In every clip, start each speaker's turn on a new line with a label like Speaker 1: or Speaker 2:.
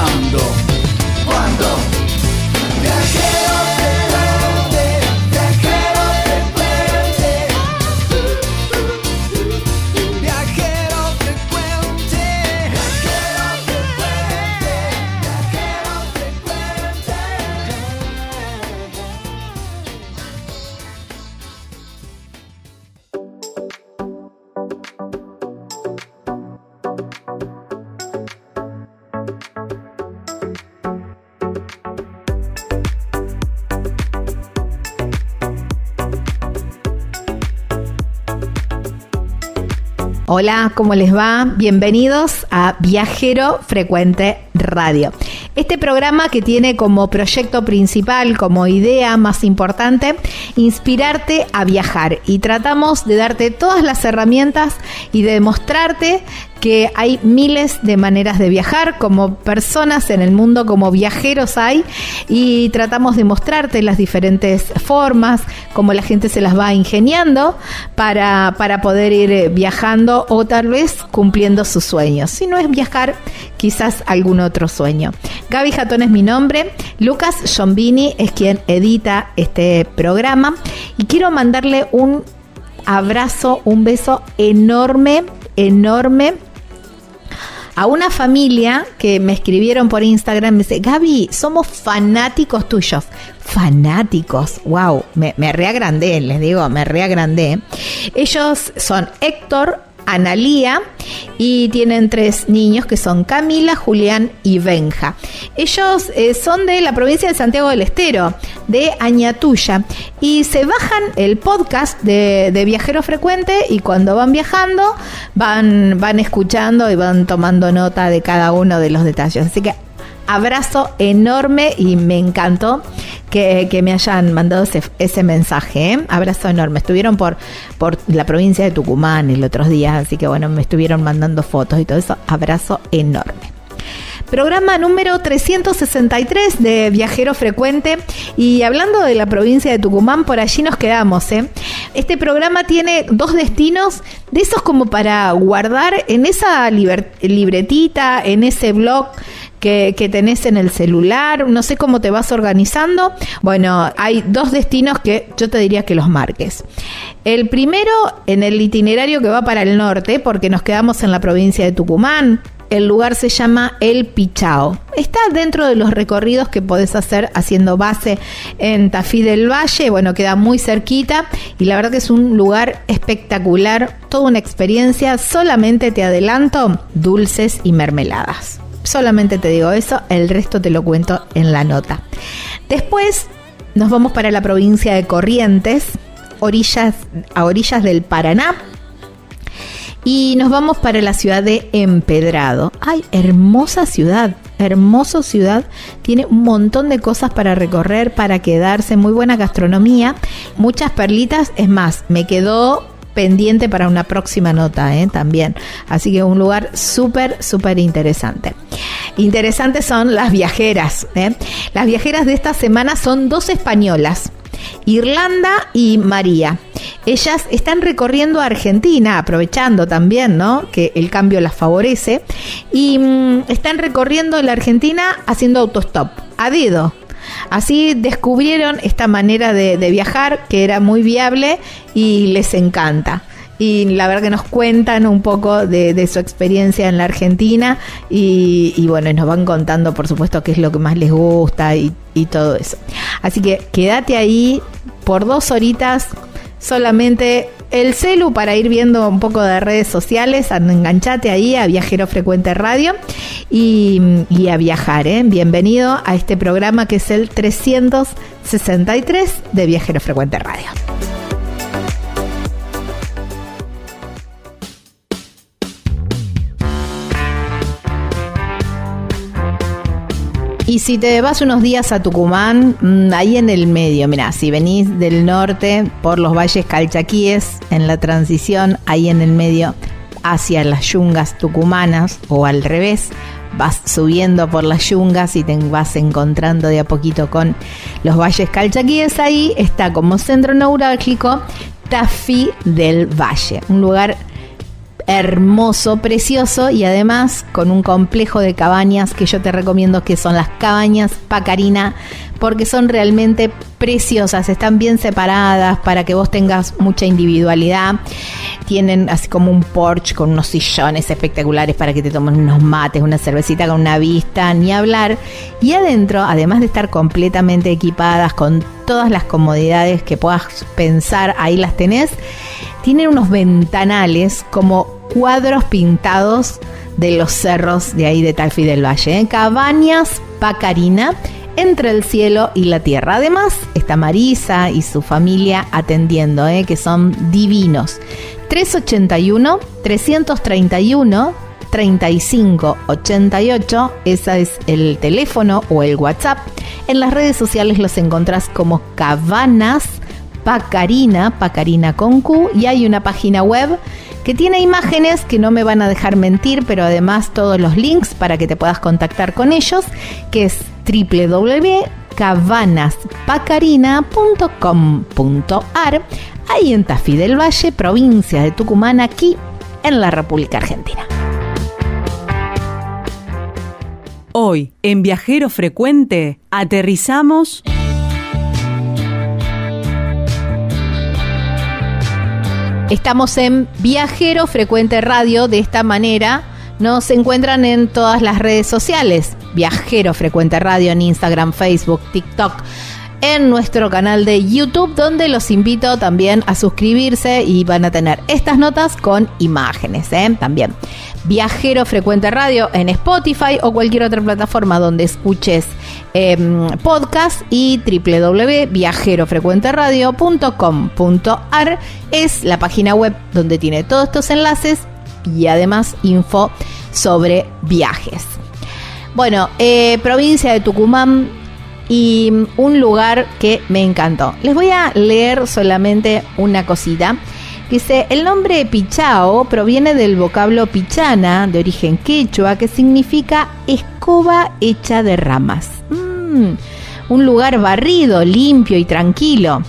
Speaker 1: Ahora,
Speaker 2: Hola, ¿cómo les va? Bienvenidos a Viajero Frecuente Radio. Este programa que tiene como proyecto principal, como idea más importante, inspirarte a viajar y tratamos de darte todas las herramientas y de demostrarte que hay miles de maneras de viajar, como personas en el mundo, como viajeros hay, y tratamos de mostrarte las diferentes formas, cómo la gente se las va ingeniando para, para poder ir eh, viajando o tal vez cumpliendo sus sueños. Si no es viajar, quizás algún otro sueño. Gaby Jatón es mi nombre, Lucas Giombini es quien edita este programa y quiero mandarle un abrazo, un beso enorme, enorme a una familia que me escribieron por Instagram, me dice, Gaby, somos fanáticos tuyos. Fanáticos, wow, me, me reagrandé, les digo, me reagrandé. Ellos son Héctor, Analía y tienen tres niños que son Camila, Julián y Benja. Ellos eh, son de la provincia de Santiago del Estero, de Añatuya, y se bajan el podcast de, Viajero Frecuente y cuando van viajando van, van escuchando y van tomando nota de cada uno de los detalles. Así que abrazo enorme y me encantó que, que me hayan mandado ese, mensaje. ¿eh? Abrazo enorme. Estuvieron por, por la provincia de Tucumán el otros días, así que bueno, me estuvieron mandando fotos y todo eso. Abrazo enorme. Programa número 363 de Viajero Frecuente. Y hablando de la provincia de Tucumán, por allí nos quedamos. ¿eh? Este programa tiene dos destinos de esos como para guardar en esa libretita, en ese blog que, que tenés en el celular, no sé cómo te vas organizando. Bueno, hay dos destinos que yo te diría que los marques. El primero en el itinerario que va para el norte, porque nos quedamos en la provincia de Tucumán, El lugar se llama El Pichao. Está dentro de los recorridos que podés hacer haciendo base en Tafí del Valle. Bueno, queda muy cerquita y la verdad que es un lugar espectacular, toda una experiencia. Solamente te adelanto dulces y mermeladas. Solamente te digo eso, el resto te lo cuento en la nota. Después nos vamos para la provincia de Corrientes, orillas, a orillas del Paraná. Y nos vamos para la ciudad de Empedrado. ¡Ay, hermosa ciudad! Hermosa ciudad. Tiene un montón de cosas para recorrer, para quedarse. Muy buena gastronomía. Muchas perlitas. Es más, me quedó pendiente para una próxima nota ¿eh? también. Así que un lugar súper, súper interesante. Interesantes son las viajeras. ¿eh? Las viajeras de esta semana son dos españolas. Irlanda y María. Ellas están recorriendo Argentina, aprovechando también, ¿no? Que el cambio las favorece. Y mm, están recorriendo la Argentina haciendo autostop, a dedo. Así descubrieron esta manera de, viajar que era muy viable y les encanta y la verdad que nos cuentan un poco de, su experiencia en la Argentina y, bueno, nos van contando por supuesto qué es lo que más les gusta y, todo eso. Así que quédate ahí por dos horitas solamente el celu para ir viendo un poco de redes sociales, enganchate ahí a Viajero Frecuente Radio y, a viajar. ¿eh? Bienvenido a este programa que es el 363 de Viajero Frecuente Radio. Y si te vas unos días a Tucumán, mm, ahí en el medio, mira, si venís del norte por los valles calchaquíes, en la transición, ahí en el medio, hacia las yungas tucumanas o al revés, vas subiendo por las yungas y te vas encontrando de a poquito con los valles calchaquíes, ahí está como centro neurálgico Tafí del Valle, un lugar hermoso, precioso y además con un complejo de cabañas que yo te recomiendo que son las cabañas Pacarina porque son realmente preciosas, están bien separadas para que vos tengas mucha individualidad. Tienen así como un porche con unos sillones espectaculares para que te tomen unos mates, una cervecita con una vista, ni hablar. Y adentro, además de estar completamente equipadas con todas las comodidades que puedas pensar, ahí las tenés, tienen unos ventanales como cuadros pintados de los cerros de ahí de Talfi del Valle. ¿eh? Cabañas Pacarina entre el cielo y la tierra. Además está Marisa y su familia atendiendo, ¿eh? que son divinos. 381 331 3588, ese es el teléfono o el WhatsApp. En las redes sociales los encontrás como Cabanas Pacarina, Pacarina con Q, y hay una página web que tiene imágenes que no me van a dejar mentir, pero además todos los links para que te puedas contactar con ellos, que es www.cabanaspacarina.com.ar, ahí en Tafí del Valle, provincia de Tucumán, aquí en la República Argentina.
Speaker 3: Hoy, en Viajero Frecuente, aterrizamos...
Speaker 2: Estamos en Viajero Frecuente Radio, de esta manera nos encuentran en todas las redes sociales. Viajero Frecuente Radio en Instagram, Facebook, TikTok en nuestro canal de YouTube, donde los invito también a suscribirse y van a tener estas notas con imágenes ¿eh? también. Viajero Frecuente Radio en Spotify o cualquier otra plataforma donde escuches em, podcast y www.viajerofrecuenteradio.com.ar es la página web donde tiene todos estos enlaces y además info sobre viajes. Bueno, eh, provincia de Tucumán, y un lugar que me encantó. Les voy a leer solamente una cosita. Dice, el nombre Pichao proviene del vocablo pichana, de origen quechua, que significa escoba hecha de ramas. Mm, un lugar barrido, limpio y tranquilo.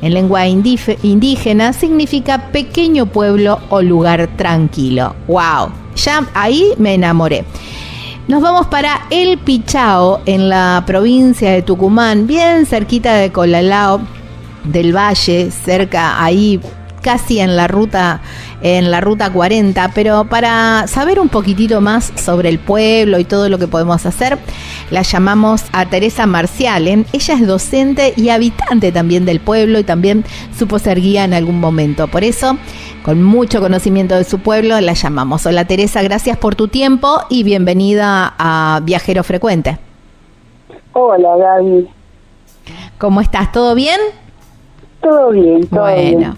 Speaker 2: En lengua indígena significa pequeño pueblo o lugar tranquilo. ¡Wow! Ya ahí me enamoré. Nos vamos para El Pichao, en la provincia de Tucumán, bien cerquita de Colalao del Valle, cerca ahí casi en la ruta en la Ruta 40, pero para saber un poquitito más sobre el pueblo y todo lo que podemos hacer, la llamamos a Teresa Marcial. ¿eh? Ella es docente y habitante también del pueblo y también supo ser guía en algún momento. Por eso, con mucho conocimiento de su pueblo, la llamamos. Hola Teresa, gracias por tu tiempo y bienvenida a Viajero Frecuente.
Speaker 4: Hola Gaby.
Speaker 2: ¿Cómo estás? ¿Todo bien?
Speaker 4: Todo bien, todo
Speaker 2: bueno.
Speaker 4: bien.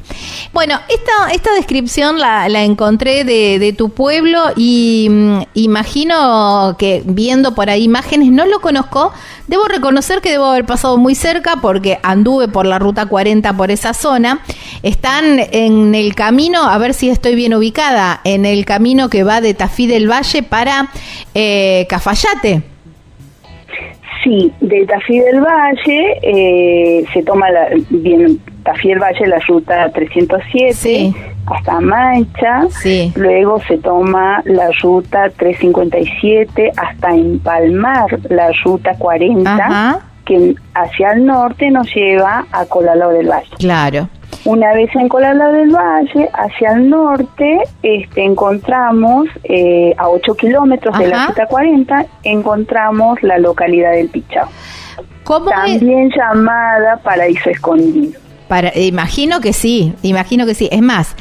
Speaker 2: Bueno, esta, esta descripción la, la encontré de, de, tu pueblo y mm, imagino que viendo por ahí imágenes, no lo conozco, debo reconocer que debo haber pasado muy cerca porque anduve por la ruta 40 por esa zona. Están en el camino, a ver si estoy bien ubicada, en el camino que va de Tafí del Valle para eh, Cafayate.
Speaker 4: Sí, de Tafí del Valle eh, se toma la, bien Tafí del Valle la ruta 307
Speaker 2: Sí.
Speaker 4: hasta Mancha,
Speaker 2: Sí.
Speaker 4: luego se toma la ruta 357 hasta empalmar la ruta 40
Speaker 2: Ajá.
Speaker 4: que hacia el norte nos lleva a Colalao del Valle.
Speaker 2: Claro.
Speaker 4: Una vez en Colalao del Valle, hacia el norte, este, encontramos, eh, a 8 kilómetros de la ruta 40, encontramos la localidad del Pichao,
Speaker 2: ¿Cómo es?
Speaker 4: también llamada Paraíso Escondido.
Speaker 2: Para, imagino que sí, imagino que sí. Es más,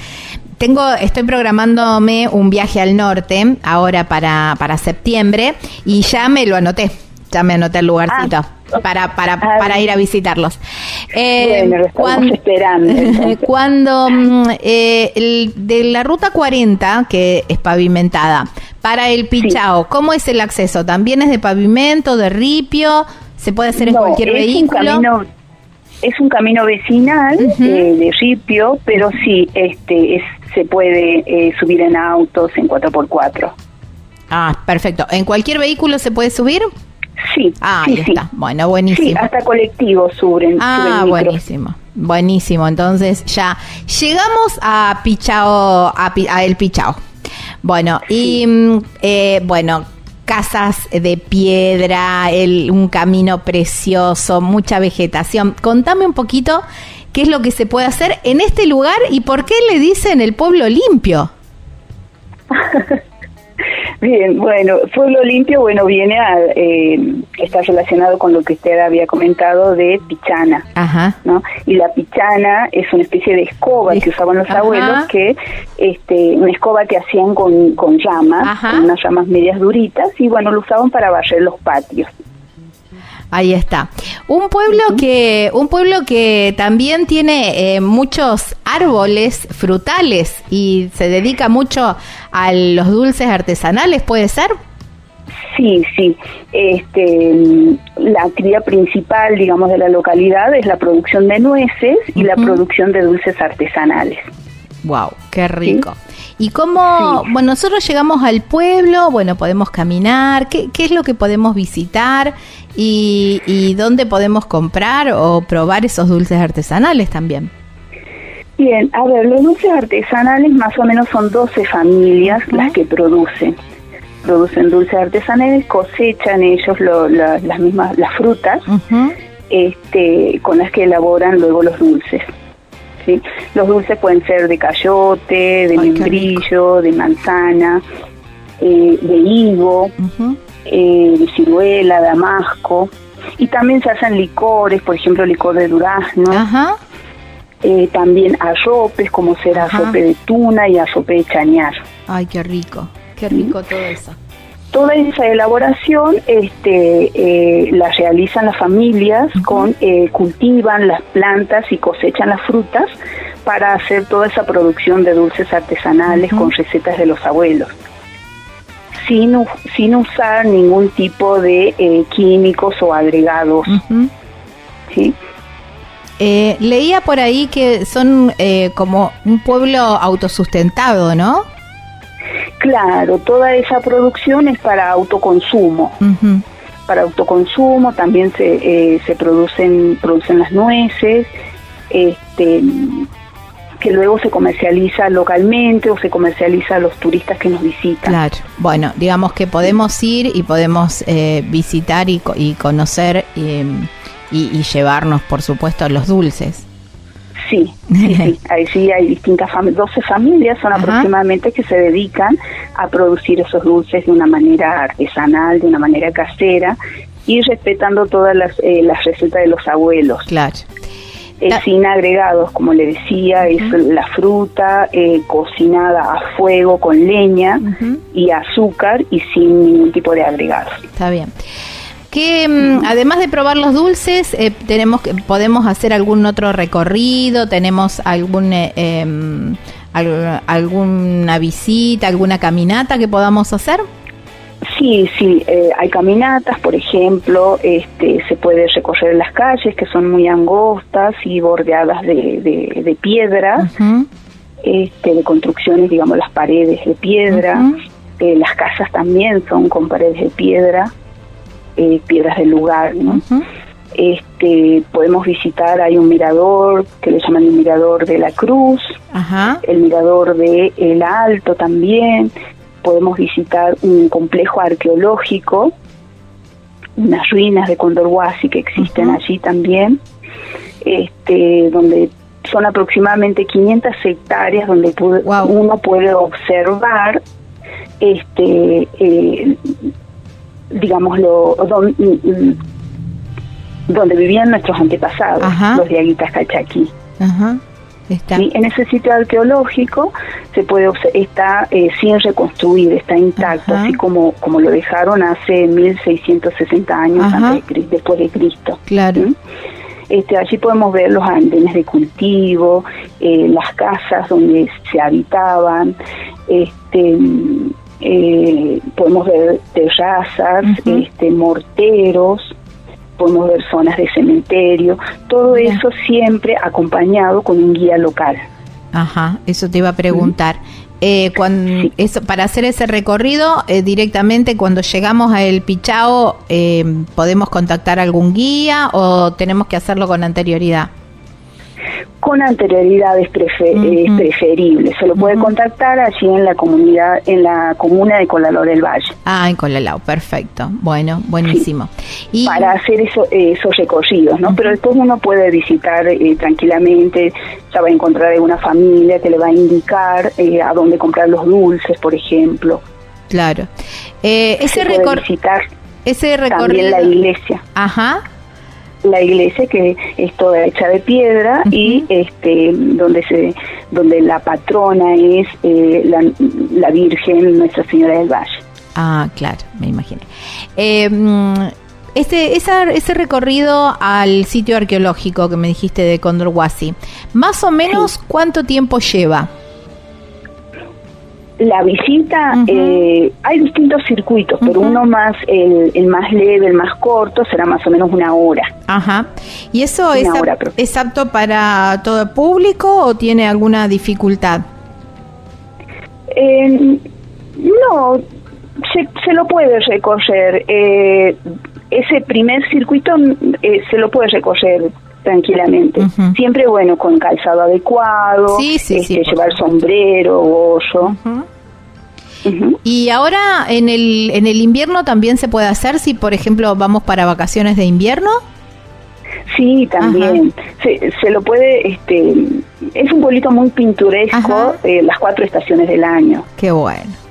Speaker 2: tengo, estoy programándome un viaje al norte ahora para, para septiembre y ya me lo anoté. Ya me anoté el lugarcito
Speaker 4: Ah.
Speaker 2: para, para,
Speaker 4: Ah,
Speaker 2: para ir a visitarlos. Eh,
Speaker 4: Bueno, lo estamos esperando.
Speaker 2: Cuando mm, eh, el- de la ruta 40, que es pavimentada, para el Pichao, ¿cómo es el acceso? ¿También es de pavimento, de ripio? ¿Se puede hacer en
Speaker 4: No,
Speaker 2: cualquier
Speaker 4: es
Speaker 2: vehículo?
Speaker 4: Un camino, es un camino vecinal eh, de ripio, pero sí, este, es, se puede eh, subir en autos en 4x4.
Speaker 2: Ah, perfecto. ¿En cualquier vehículo se puede subir?
Speaker 4: Sí,
Speaker 2: Ah,
Speaker 4: sí,
Speaker 2: ahí
Speaker 4: sí.
Speaker 2: está. Bueno, buenísimo.
Speaker 4: Sí, hasta colectivos suben.
Speaker 2: Ah,
Speaker 4: suben
Speaker 2: buenísimo. Buenísimo. Entonces ya llegamos a Pichao, a, a El Pichao. Bueno, y mm, eh, bueno, casas de piedra, el, un camino precioso, mucha vegetación. Contame un poquito qué es lo que se puede hacer en este lugar y por qué le dicen el pueblo limpio.
Speaker 4: Bien, bueno, Pueblo Limpio, bueno, viene a, eh, está relacionado con lo que usted había comentado de pichana,
Speaker 2: Ajá.
Speaker 4: ¿no? Y la pichana es una especie de escoba que usaban los
Speaker 2: Ajá.
Speaker 4: abuelos, que, este, una escoba que hacían con, con llamas,
Speaker 2: Ajá.
Speaker 4: con unas ramas medias duritas, y bueno, lo usaban para barrer los patios.
Speaker 2: Ahí está. Un pueblo que, un pueblo que también tiene eh, muchos árboles frutales y se dedica mucho a los dulces artesanales, ¿puede ser?
Speaker 4: Sí, sí. Este, la actividad principal, digamos, de la localidad es la producción de nueces y la producción de dulces artesanales.
Speaker 2: Wow, qué rico. ¿Y cómo,
Speaker 4: Sí.
Speaker 2: bueno, nosotros llegamos al pueblo, bueno, podemos caminar, ¿qué, qué es lo que podemos visitar y, y dónde podemos comprar o probar esos dulces artesanales también?
Speaker 4: Bien, a ver, los dulces artesanales más o menos son 12 familias las que producen. Producen dulces artesanales, cosechan ellos lo- la- las mismas las frutas este, con las que elaboran luego los dulces. ¿Sí? Los dulces pueden ser de cayote, de
Speaker 2: Ay,
Speaker 4: membrillo, de manzana, eh, de higo,
Speaker 2: Ujú.
Speaker 4: eh, de ciruela, damasco. Y también se hacen licores, por ejemplo, licor de durazno.
Speaker 2: Ajá.
Speaker 4: Eh, también arropes, como ser
Speaker 2: Ajá.
Speaker 4: arrope de tuna y arrope de chañar.
Speaker 2: Ay, qué rico, qué rico todo eso.
Speaker 4: Toda esa elaboración este, eh, la realizan las familias, con eh, cultivan las plantas y cosechan las frutas para hacer toda esa producción de dulces artesanales con recetas de los abuelos. Sin, sin usar ningún tipo de eh, químicos o agregados. ¿sí?
Speaker 2: Eh, leía por ahí que son eh, como un pueblo autosustentado, ¿no?
Speaker 4: Claro, toda esa producción es para autoconsumo. Para autoconsumo, también se, eh, se producen, producen las nueces, este, que luego se comercializa localmente o se comercializa a los turistas que nos visitan.
Speaker 2: Claro. Bueno, digamos que podemos ir y podemos eh, visitar y, y conocer eh, y, y llevarnos, por supuesto, los dulces.
Speaker 4: Sí, sí, sí. Ahí sí hay distintas familias, 12 familias son aproximadamente que se dedican a producir esos dulces de una manera artesanal, de una manera casera y respetando todas las, eh, las recetas de los abuelos.
Speaker 2: Claro.
Speaker 4: Eh, sin agregados, como le decía, es la fruta eh, cocinada a fuego con leña y azúcar y sin ningún tipo de agregados.
Speaker 2: Está bien. Que mm, además de probar los dulces, eh, tenemos que podemos hacer algún otro recorrido, tenemos algún em, alguna visita, alguna caminata que podamos hacer.
Speaker 4: Sí, sí, eh, hay caminatas, por ejemplo, este, se puede recorrer las calles que son muy angostas y bordeadas de, de, piedras, este, de construcciones, digamos, las paredes de piedra, eh, las casas también son con paredes de piedra, eh, piedras del lugar, ¿no? Este, podemos visitar, hay un mirador que le llaman el mirador de la Cruz, el mirador de El Alto también, podemos visitar un complejo arqueológico, unas ruinas de Condorhuasi que existen allí también, este, donde son aproximadamente 500 hectáreas donde uno puede observar este eh, digámoslo donde, donde vivían nuestros antepasados los diaguitas cachaquí Ajá. En ese sitio arqueológico se puede está eh, sin reconstruir, está intacto, así como como lo dejaron hace 1660 años antes de, después de Cristo.
Speaker 2: Claro.
Speaker 4: Este, allí podemos ver los andenes de cultivo, eh, las casas donde se habitaban, este, eh, podemos ver terrazas, este, morteros, podemos ver zonas de cementerio, todo eso siempre acompañado con un guía local.
Speaker 2: Ajá, eso te iba a preguntar. Eh, cuando, eso, para hacer ese recorrido, eh, directamente cuando llegamos a El Pichao, eh, ¿podemos contactar algún guía o tenemos que hacerlo con anterioridad?
Speaker 4: Con anterioridad es, preferible. Se lo puede contactar allí en la comunidad, en la comuna de Colaló del Valle.
Speaker 2: Ah, en Colalao, perfecto. Bueno, buenísimo.
Speaker 4: y para hacer eso, esos recorridos, ¿no? Pero después uno puede visitar eh, tranquilamente, ya va a encontrar alguna familia que le va a indicar eh, a dónde comprar los dulces, por ejemplo.
Speaker 2: Claro. Eh, ese recorrido. Ese recorrido.
Speaker 4: También la iglesia.
Speaker 2: Ajá
Speaker 4: la iglesia que es toda hecha de piedra y este donde se donde la patrona es eh, la, Virgen Nuestra Señora del Valle.
Speaker 2: Ah, claro, me imaginé. Eh, ese, ese recorrido al sitio arqueológico que me dijiste de Condorhuasi, más o menos cuánto tiempo lleva?
Speaker 4: La visita, eh, hay distintos circuitos, pero uno más, el, más leve, el más corto, será más o menos una hora.
Speaker 2: Ajá. ¿Y eso es, es apto para todo el público o tiene alguna dificultad?
Speaker 4: Eh, no, se, se, lo puede recorrer. Eh, ese primer circuito se lo puede recorrer tranquilamente. Siempre, bueno, con calzado adecuado,
Speaker 2: sí, sí,
Speaker 4: este, llevar sombrero, bollo.
Speaker 2: Y ahora en el, en el invierno también se puede hacer si, por ejemplo, vamos para vacaciones de invierno.
Speaker 4: Sí, también. Se, se, lo puede, este, es un pueblito muy pintoresco, eh, las cuatro estaciones del año.
Speaker 2: Qué bueno.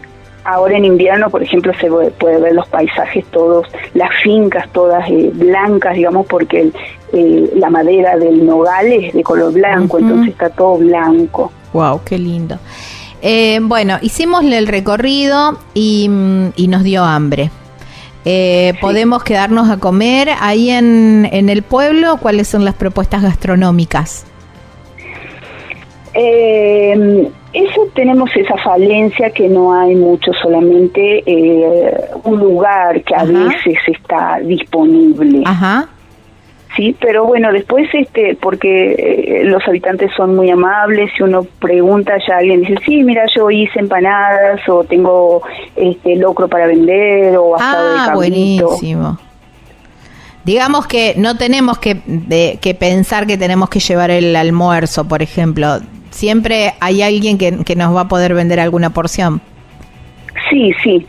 Speaker 4: Ahora en invierno, por ejemplo, se puede ver los paisajes todos, las fincas todas eh, blancas, digamos, porque eh, la madera del nogal es de color blanco, entonces está todo blanco.
Speaker 2: Wow, qué lindo. Eh, bueno, hicimos el recorrido y, mm, nos dio hambre. ¿Podemos quedarnos a comer ahí en, en el pueblo? ¿Cuáles son las propuestas gastronómicas?
Speaker 4: Eh, eso tenemos esa falencia que no hay mucho, solamente eh, un lugar que a veces está disponible.
Speaker 2: Ajá.
Speaker 4: Sí, pero bueno, después, este, porque eh, los habitantes son muy amables, si uno pregunta, ya alguien dice, sí, mira, yo hice empanadas o tengo este locro para vender o asado
Speaker 2: ah, buenísimo. Digamos que no tenemos que, que pensar que tenemos que llevar el almuerzo, por ejemplo siempre hay alguien que, nos va a poder vender alguna porción.
Speaker 4: Sí, sí.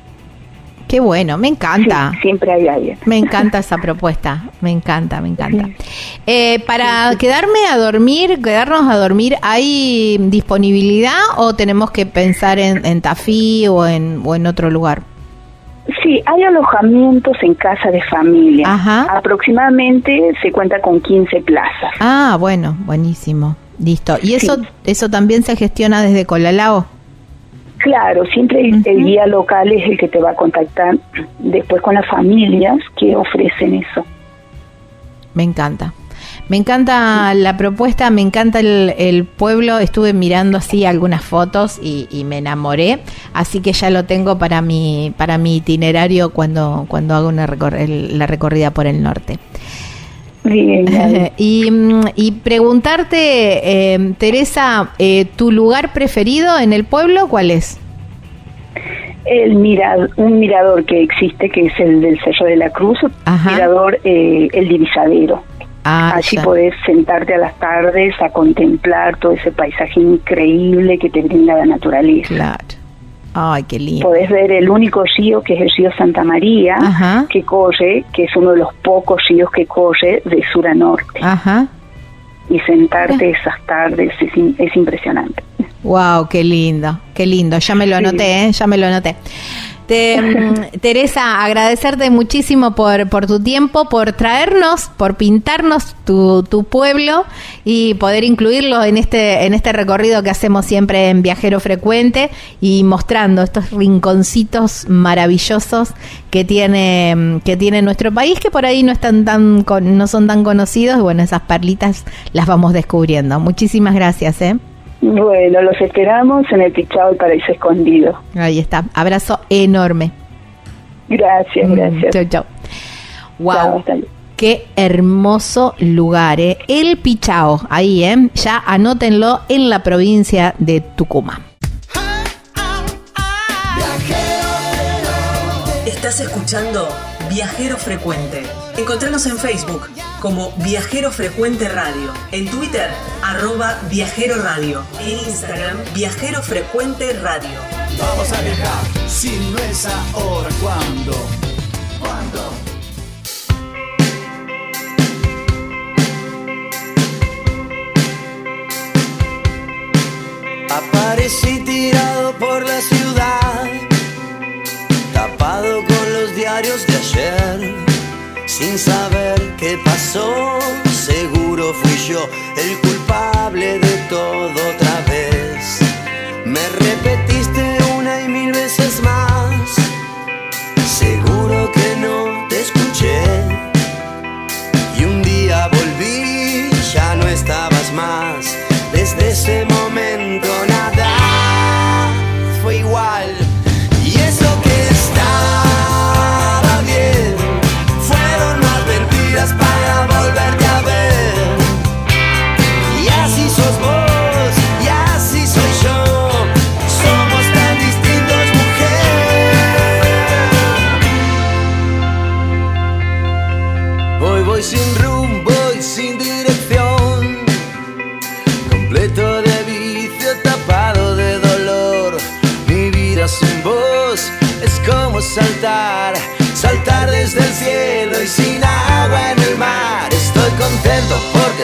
Speaker 2: Qué bueno, me encanta.
Speaker 4: Sí, siempre hay alguien.
Speaker 2: Me encanta esa propuesta, me encanta, me encanta. Eh, para quedarme a dormir, quedarnos a dormir, ¿hay disponibilidad o tenemos que pensar en, en Tafí o en, o en otro lugar?
Speaker 4: Sí, hay alojamientos en casa de familia.
Speaker 2: Ajá.
Speaker 4: Aproximadamente se cuenta con 15 plazas.
Speaker 2: Ah, bueno, buenísimo. Listo. ¿Y eso,
Speaker 4: Sí.
Speaker 2: eso también se gestiona desde Colalao?
Speaker 4: Claro, siempre el, el guía local es el que te va a contactar después con las familias que ofrecen eso.
Speaker 2: Me encanta. Me encanta la propuesta, me encanta el, el pueblo. Estuve mirando así algunas fotos y, y me enamoré. Así que ya lo tengo para mi, para mi itinerario cuando, cuando hago una recor- la recorrida por el norte.
Speaker 4: Bien,
Speaker 2: y, mm, y preguntarte, eh, Teresa, eh, ¿tu lugar preferido en el pueblo cuál es?
Speaker 4: el mira, un mirador que existe, que es el del Cerro de la Cruz,
Speaker 2: Ajá.
Speaker 4: mirador eh, El Divisadero.
Speaker 2: Ah,
Speaker 4: Allí
Speaker 2: ya.
Speaker 4: podés sentarte a las tardes a contemplar todo ese paisaje increíble que te brinda la naturaleza.
Speaker 2: Claro. Ay, qué lindo.
Speaker 4: Podés ver el único río que es el río Santa María,
Speaker 2: Ajá.
Speaker 4: que corre, que es uno de los pocos ríos que corre de sur a norte.
Speaker 2: Ajá.
Speaker 4: Y sentarte esas tardes es, es impresionante.
Speaker 2: Wow, qué lindo, qué lindo. Ya me lo
Speaker 4: Sí.
Speaker 2: anoté, ¿eh? ya me lo anoté. Mm, Teresa, agradecerte muchísimo por, por tu tiempo, por traernos, por pintarnos tu, tu pueblo y poder incluirlo en este, en este recorrido que hacemos siempre en Viajero Frecuente y mostrando estos rinconcitos maravillosos que tiene, mm, que tiene nuestro país, que por ahí no están tan con- no son tan conocidos, bueno, esas perlitas las vamos descubriendo. Muchísimas gracias, eh.
Speaker 4: Bueno, los esperamos en el Pichao del Paraíso Escondido.
Speaker 2: Ahí está. Abrazo enorme.
Speaker 4: Gracias, gracias.
Speaker 2: Chau, chau. Wow.
Speaker 4: Chao, hasta luego.
Speaker 2: Qué hermoso lugar, ¿eh? El Pichao, ahí, ¿eh? Ya anótenlo en la provincia de Tucumán.
Speaker 5: Estás escuchando Viajero Frecuente. Encontranos en Facebook como Viajero Frecuente Radio, en Twitter arroba Viajero Radio, en Instagram Viajero Frecuente Radio.
Speaker 1: Vamos a viajar, si no es ahora, ¿cuándo? ¿Cuándo?
Speaker 6: Aparecí tirado por la ciudad, tapado con los diarios de sin saber qué pasó. Seguro fui yo el culpable de todo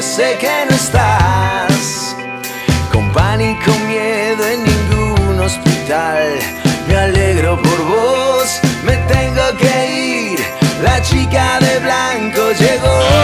Speaker 6: sé que no estás. Con pánico, miedo en ningún hospital. Me alegro por vos, me tengo que ir. La chica de blanco llegó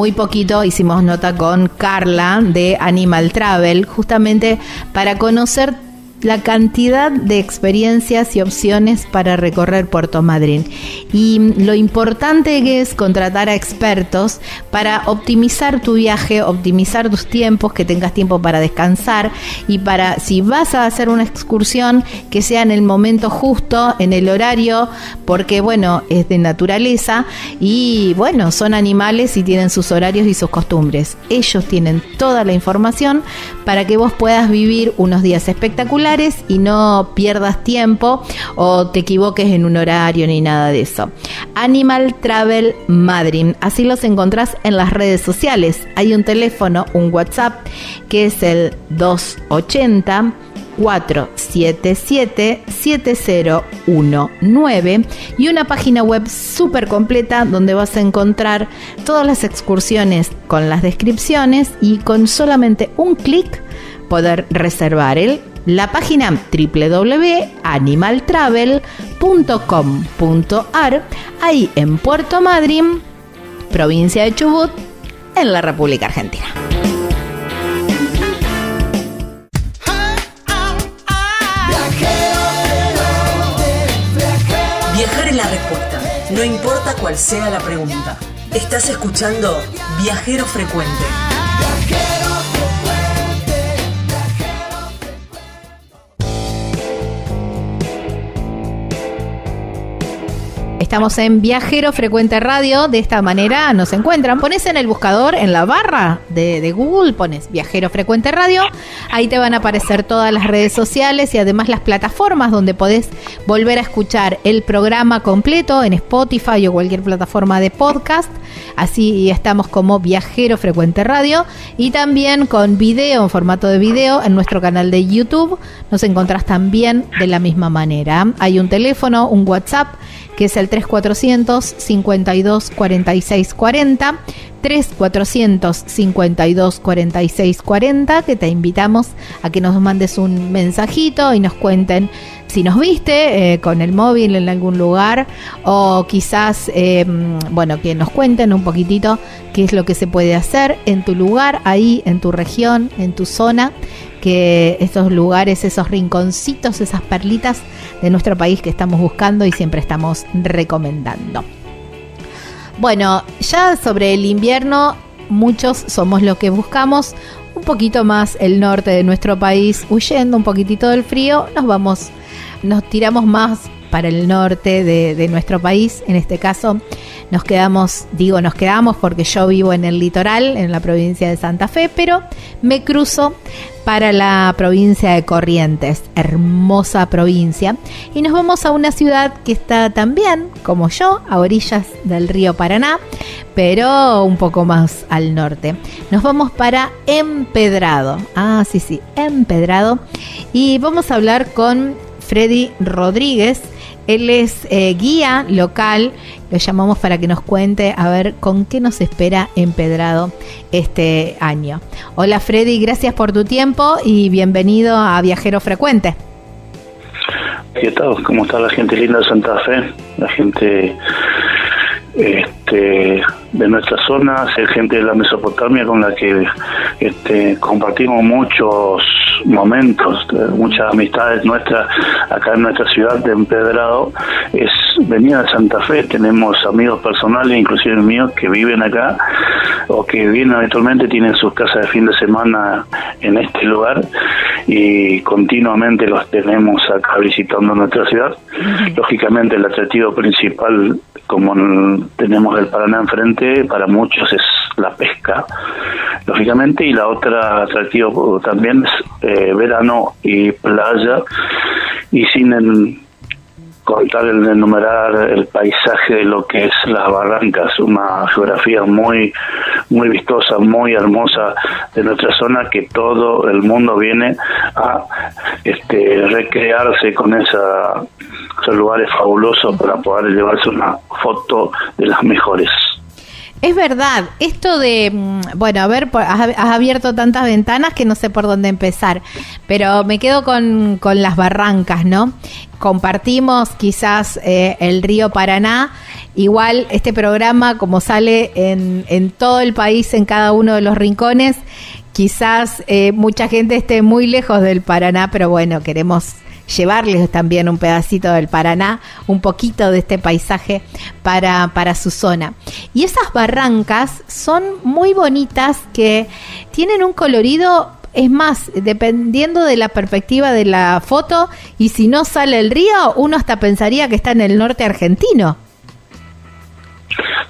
Speaker 2: muy poquito hicimos nota con Carla de Animal Travel, justamente para conocer la cantidad de experiencias y opciones para recorrer Puerto Madryn. Y lo importante es contratar a expertos para optimizar tu viaje, optimizar tus tiempos, que tengas tiempo para descansar y para, si vas a hacer una excursión, que sea en el momento justo, en el horario, porque bueno, es de naturaleza y bueno, son animales y tienen sus horarios y sus costumbres. Ellos tienen toda la información para que vos puedas vivir unos días espectaculares y no pierdas tiempo o te equivoques en un horario ni nada de eso. Animal Travel Madrid, así los encontrás en las redes sociales. Hay un teléfono, un WhatsApp que es el 280 477-7019 y una página web súper completa donde vas a encontrar todas las excursiones con las descripciones y con solamente un clic poder reservar el la página www.animaltravel.com.ar ahí en Puerto Madryn, provincia de Chubut, en la República Argentina.
Speaker 5: Viajar es la respuesta, no importa cuál sea la pregunta. Estás escuchando Viajero Frecuente.
Speaker 2: Estamos en Viajero Frecuente Radio. De esta manera nos encuentran. Pones en el buscador, en la barra de, Google, pones Viajero Frecuente Radio. Ahí te van a aparecer todas las redes sociales y además las plataformas donde podés volver a escuchar el programa completo en Spotify o cualquier plataforma de podcast. Así estamos como Viajero Frecuente Radio. Y también con video, en formato de video, en nuestro canal de YouTube. Nos encontrás también de la misma manera. Hay un teléfono, un WhatsApp que es el 3400 52 46 40 3400 52 46 40 que te invitamos a que nos mandes un mensajito y nos cuenten si nos viste eh, con el móvil en algún lugar o quizás eh, bueno que nos cuenten un poquitito qué es lo que se puede hacer en tu lugar ahí en tu región en tu zona que esos lugares, esos rinconcitos, esas perlitas de nuestro país que estamos buscando y siempre estamos recomendando. Bueno, ya sobre el invierno, muchos somos los que buscamos un poquito más el norte de nuestro país, huyendo un poquitito del frío, nos vamos, nos tiramos más para el norte de, nuestro país. En este caso, nos quedamos, digo, nos quedamos porque yo vivo en el litoral, en la provincia de Santa Fe, pero me cruzo para la provincia de Corrientes, hermosa provincia, y nos vamos a una ciudad que está también, como yo, a orillas del río Paraná, pero un poco más al norte. Nos vamos para Empedrado. Ah, sí, sí, Empedrado. Y vamos a hablar con Freddy Rodríguez. Él es eh, guía local, lo llamamos para que nos cuente a ver con qué nos espera Empedrado este año. Hola Freddy, gracias por tu tiempo y bienvenido a Viajero Frecuente.
Speaker 7: ¿Qué tal? ¿Cómo está la gente linda de Santa Fe? La gente este, de nuestra zona, hay gente de la Mesopotamia con la que este, compartimos muchos momentos, muchas amistades nuestras acá en nuestra ciudad de Empedrado, es venida de Santa Fe, tenemos amigos personales, inclusive míos, que viven acá o que vienen habitualmente, tienen sus casas de fin de semana en este lugar y continuamente los tenemos acá visitando nuestra ciudad. Lógicamente el atractivo principal, como tenemos el Paraná enfrente, para muchos es la pesca, lógicamente, y la otra atractivo también es eh, verano y playa, y sin el, contar el enumerar el paisaje de lo que es las barrancas, una geografía muy muy vistosa, muy hermosa de nuestra zona que todo el mundo viene a este recrearse con esa esos lugares fabulosos para poder llevarse una foto de las mejores.
Speaker 2: Es verdad, esto de, mm, bueno, a ver, has, abierto tantas ventanas que no sé por dónde empezar, pero me quedo con, con las barrancas, ¿no? Compartimos quizás eh, el río Paraná, igual este programa como sale en, en todo el país, en cada uno de los rincones, quizás eh, mucha gente esté muy lejos del Paraná, pero bueno, queremos llevarles también un pedacito del Paraná, un poquito de este paisaje para, para su zona. Y esas barrancas son muy bonitas que tienen un colorido es más, dependiendo de la perspectiva de la foto, y si no sale el río, uno hasta pensaría que está en el norte argentino.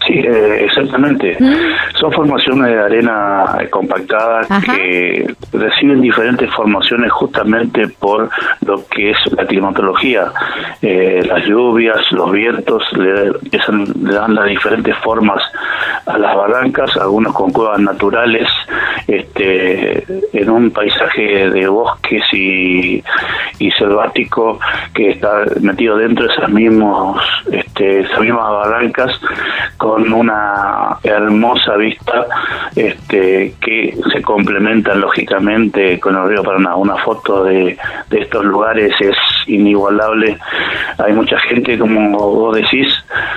Speaker 7: Sí, eh, exactamente. Mm. Son formaciones de arena compactada que reciben diferentes formaciones justamente por lo que es la climatología. Eh, las lluvias, los vientos le, le, dan las diferentes formas a las barrancas, algunos con cuevas naturales, este, en un paisaje de bosques y, y selvático que está metido dentro de esas, mismos, este, esas mismas barrancas con una hermosa vista este, que se complementan lógicamente con el río Paraná. Una foto de, de estos lugares es inigualable. Hay mucha gente, como vos decís,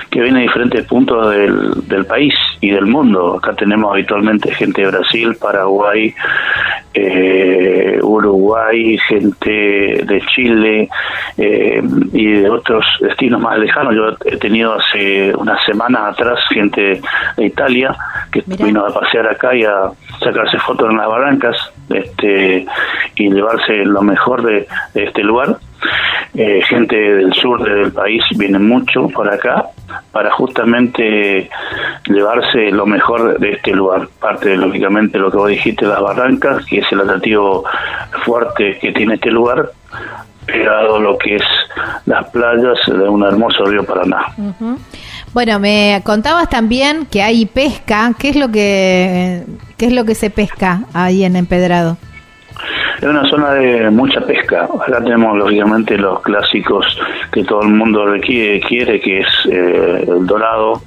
Speaker 7: que viene de diferentes puntos del, del país y del mundo. Acá tenemos habitualmente gente de Brasil, Paraguay, eh, Uruguay, gente de Chile eh, y de otros destinos más lejanos. Yo he tenido hace una semana atrás gente de Italia que vino a pasear acá y a sacarse fotos en las barrancas este, y llevarse lo mejor de este lugar eh, gente del sur del país viene mucho por acá para justamente llevarse lo mejor de este lugar. Parte de, lógicamente, lo que vos dijiste, las barrancas, que es el atractivo fuerte que tiene este lugar, pegado a lo que es las playas de un hermoso río Paraná.
Speaker 2: Bueno, me contabas también que hay pesca. ¿Qué es lo que qué es lo que se pesca ahí en Empedrado?
Speaker 7: Es una zona de mucha pesca. Acá tenemos lógicamente los clásicos que todo el mundo requiere, quiere, que es eh, el dorado,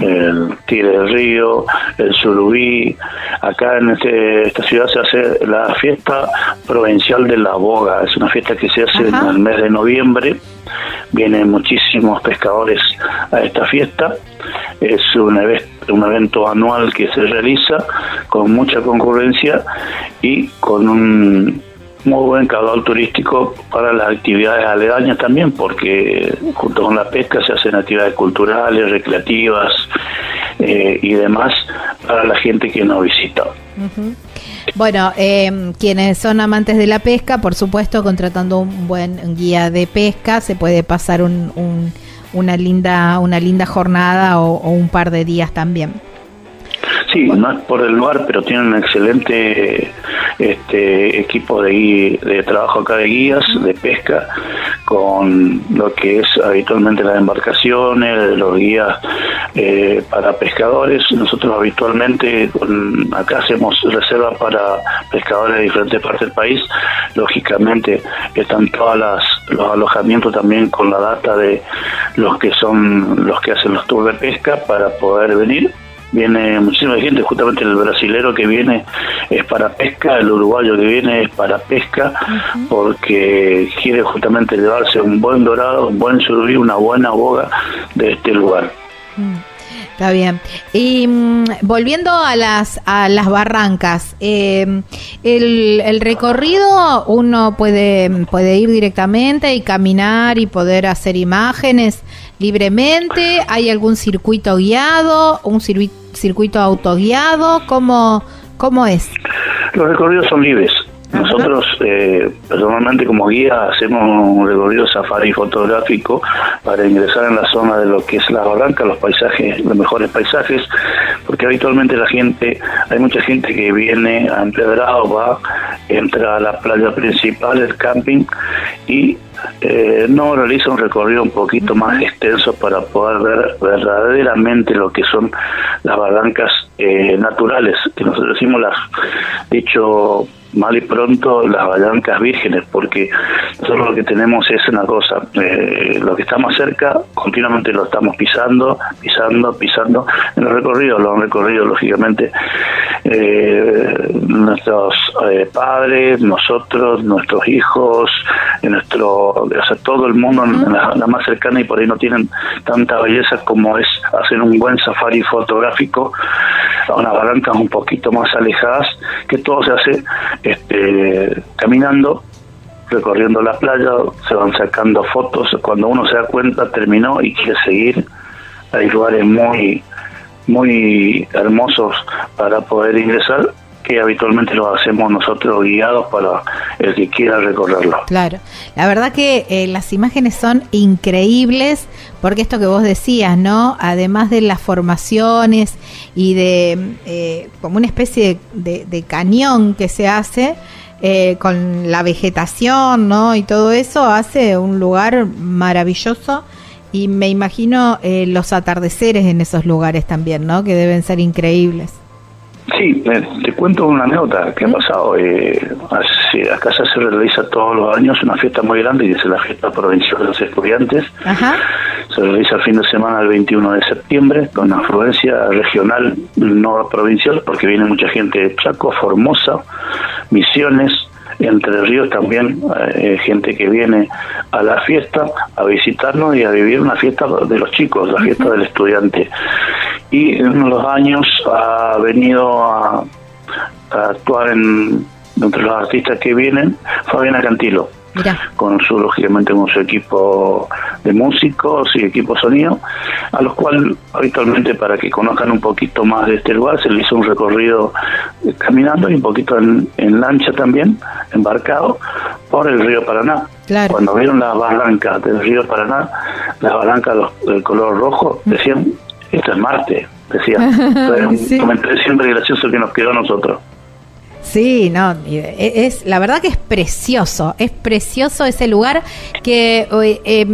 Speaker 7: el tigre del río, el surubí. Acá en este, esta ciudad se hace la fiesta provincial de la boga. Es una fiesta que se hace en el mes de noviembre. Vienen muchísimos pescadores a esta fiesta. Es un, un evento anual que se realiza con mucha concurrencia y con un muy buen caudal turístico para las actividades aledañas también, porque junto con la pesca se hacen actividades culturales, recreativas eh, y demás para la gente que nos visita.
Speaker 2: Bueno, eh, quienes son amantes de la pesca, por supuesto, contratando un buen guía de pesca, se puede pasar un, una linda una linda jornada o un par de días también.
Speaker 7: Sí, no es por el lugar, pero tienen un excelente este, equipo de, de trabajo acá de guías, de pesca, con lo que es habitualmente las embarcaciones, los guías eh, para pescadores. Nosotros habitualmente acá hacemos reservas para pescadores de diferentes partes del país. Lógicamente están todos los alojamientos también con la data de los que son los que hacen los tours de pesca para poder venir viene muchísima gente, justamente el brasilero que viene es para pesca, el uruguayo que viene es para pesca, porque quiere justamente llevarse un buen dorado, un buen surubí, una buena boga de este lugar.
Speaker 2: Mm, está bien. Y mm, volviendo a las a las barrancas, eh, el, el, recorrido uno puede puede ir directamente y caminar y poder hacer imágenes libremente. ¿Hay algún circuito guiado, un circuito autoguiado? ¿Cómo, cómo es?
Speaker 7: Los recorridos son libres. Nosotros, eh, personalmente como guía hacemos un recorrido safari fotográfico para ingresar en la zona de lo que es la barranca, los paisajes, los mejores paisajes, porque habitualmente la gente, hay mucha gente que viene a Empedrado, va, entra a la playa principal, el camping, y eh, no realiza un recorrido un poquito más extenso para poder ver verdaderamente lo que son las barrancas eh, naturales, que nosotros decimos las, dicho mal y pronto las barrancas vírgenes, porque nosotros lo que tenemos es una cosa, eh, lo que está más cerca, continuamente lo estamos pisando, pisando, pisando, en los recorridos, lo han recorrido lógicamente eh, nuestros eh, padres, nosotros, nuestros hijos, nuestro, o sea, todo el mundo en la, la, más cercana y por ahí no tienen tanta belleza como es hacer un buen safari fotográfico a unas barrancas un poquito más alejadas, que todo se hace este, caminando recorriendo la playa, se van sacando fotos, cuando uno se da cuenta terminó y quiere seguir, hay lugares muy muy hermosos para poder ingresar que habitualmente lo hacemos nosotros guiados para el que quiera recorrerlo.
Speaker 2: Claro, la verdad que eh, las imágenes son increíbles porque esto que vos decías, ¿no? Además de las formaciones y de eh, como una especie de, cañón que se hace, eh, con la vegetación, ¿no? Y todo eso hace un lugar maravilloso y me imagino eh, los atardeceres en esos lugares también, ¿no? Que deben ser increíbles.
Speaker 7: Sí, te cuento una anécdota que ha pasado. Eh, así, acá se realiza todos los años una fiesta muy grande, y es la fiesta provincial de los estudiantes.
Speaker 2: Ajá.
Speaker 7: Se realiza el fin de semana el 21 de septiembre, con una afluencia regional, no provincial, porque viene mucha gente de Chaco, Formosa, Misiones, entre Ríos también eh, gente que viene a la fiesta a visitarnos y a vivir una fiesta de los chicos, la fiesta del estudiante. Y en los años ha venido a, a actuar en, entre los artistas que vienen Fabiana Cantilo.
Speaker 2: Mira.
Speaker 7: con su lógicamente con su equipo de músicos y equipo sonido a los cuales habitualmente para que conozcan un poquito más de este lugar se le hizo un recorrido eh, caminando y un poquito en, en lancha también embarcado por el río Paraná
Speaker 2: Claro.
Speaker 7: cuando vieron las barrancas del río Paraná las barrancas del color rojo decían esto es Marte decía Fue un
Speaker 2: Sí.
Speaker 7: comentario siempre gracioso que nos quedó a nosotros
Speaker 2: Sí, no, e- es la verdad que es precioso, es precioso ese lugar que eh,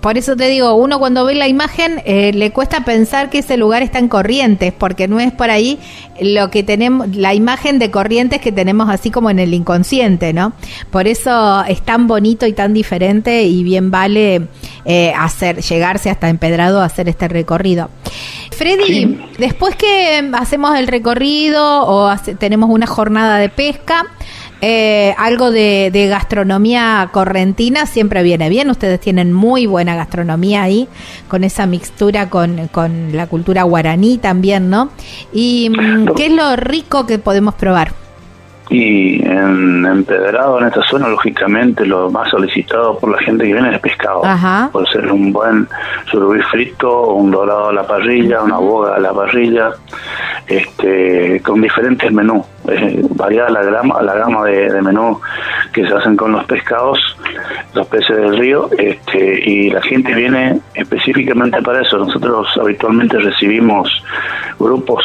Speaker 2: por eso te digo, uno cuando ve la imagen eh, le cuesta pensar que ese lugar está en Corrientes, porque no es por ahí lo que tenemos, la imagen de Corrientes que tenemos así como en el inconsciente, ¿no? Por eso es tan bonito y tan diferente y bien vale eh, hacer, llegarse hasta Empedrado a hacer este recorrido. Freddy,
Speaker 7: Sí.
Speaker 2: después que hacemos el recorrido o hace- tenemos una jornada de pesca, eh, algo de, gastronomía correntina siempre viene bien. Ustedes tienen muy buena gastronomía ahí, con esa mixtura con, con la cultura guaraní también, ¿no? ¿Y mm, qué es lo rico que podemos probar?
Speaker 7: Y en Empedrado, en esta zona, lógicamente, lo más solicitado por la gente que viene es pescado.
Speaker 2: Ajá.
Speaker 7: Puede ser un buen surubí frito, un dorado a la parrilla, una boga a la parrilla, este, con diferentes menús. Eh, variada la gama, la gama de, de menú que se hacen con los pescados, los peces del río, este, y la gente viene específicamente para eso. Nosotros habitualmente recibimos grupos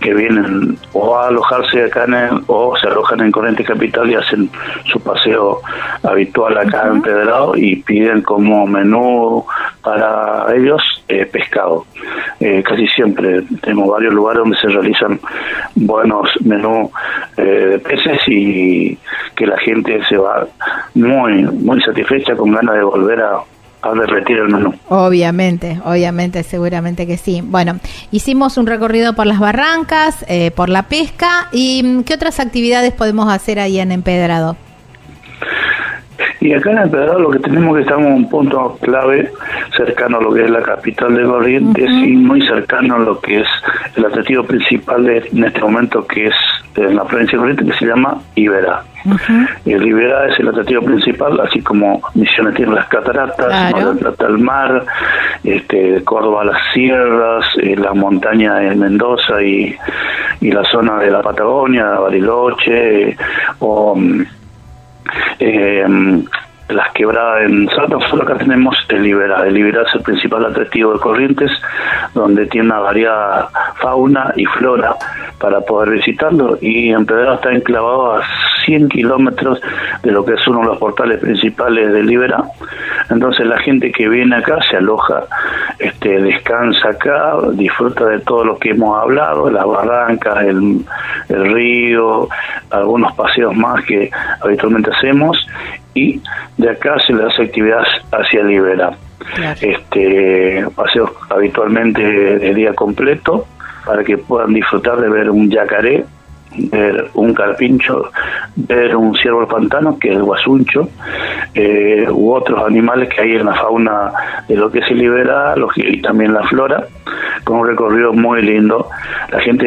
Speaker 7: que vienen o a alojarse acá en el- o se alojan en Corrientes Capital y hacen su paseo habitual acá en Pedrado y piden como menú para ellos eh, pescado. Eh, casi siempre tenemos varios lugares donde se realizan buenos menús eh, de peces y que la gente se va muy muy satisfecha con ganas de volver a, el.
Speaker 2: Obviamente, obviamente, seguramente que sí. Bueno, hicimos un recorrido por las barrancas, eh, por la pesca y mm, ¿qué otras actividades podemos hacer ahí en Empedrado?
Speaker 7: Y acá en el Pedral lo que tenemos que estamos en un punto clave cercano a lo que es la capital de Corrientes y muy cercano a lo que es el atractivo principal de, en este momento que es en la provincia de Corrientes que se llama Iberá. El Iberá es el atractivo principal, así como Misiones tiene las cataratas,
Speaker 2: Claro.
Speaker 7: Mar Plata el mar, este, Córdoba las sierras, eh, la montaña de Mendoza y, y la zona de la Patagonia, Bariloche, eh, o mm, eh, las quebradas en Santa Fe, acá tenemos el Libera. El Libera es el principal atractivo de Corrientes, donde tiene una variada fauna y flora para poder visitarlo. Y Empedrado está enclavado a 100 kilómetros de lo que es uno de los portales principales de Libera. Entonces la gente que viene acá se aloja, este, descansa acá, disfruta de todo lo que hemos hablado, las barrancas, el, el río, algunos paseos más que habitualmente hacemos y de acá se le hace actividad hacia Libera. Este, paseos habitualmente de día completo para que puedan disfrutar de ver un yacaré, ver un carpincho, ver un ciervo del pantano, que es el guasuncho, eh, u otros animales que hay en la fauna de lo que se libera y también la flora, con un recorrido muy lindo. La gente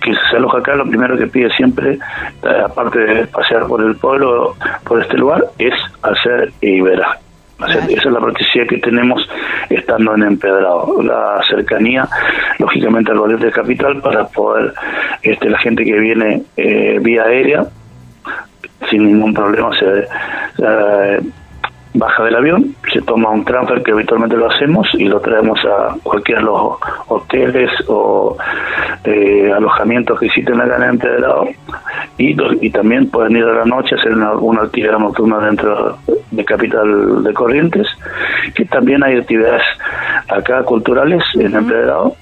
Speaker 7: que se aloja acá, lo primero que pide siempre, eh, aparte de pasear por el pueblo, por este lugar, es hacer Ibera. Esa es la practicidad que tenemos estando en Empedrado, la cercanía, lógicamente, al Valiente Capital para poder, este, la gente que viene eh, vía aérea, sin ningún problema, se eh, baja del avión, se toma un transfer que habitualmente lo hacemos y lo traemos a cualquiera de los hoteles o eh, alojamientos que existen acá en Empedrado y, y también pueden ir a la noche a hacer una, una actividad nocturna dentro de Capital de Corrientes, que también hay actividades acá culturales en Empedrado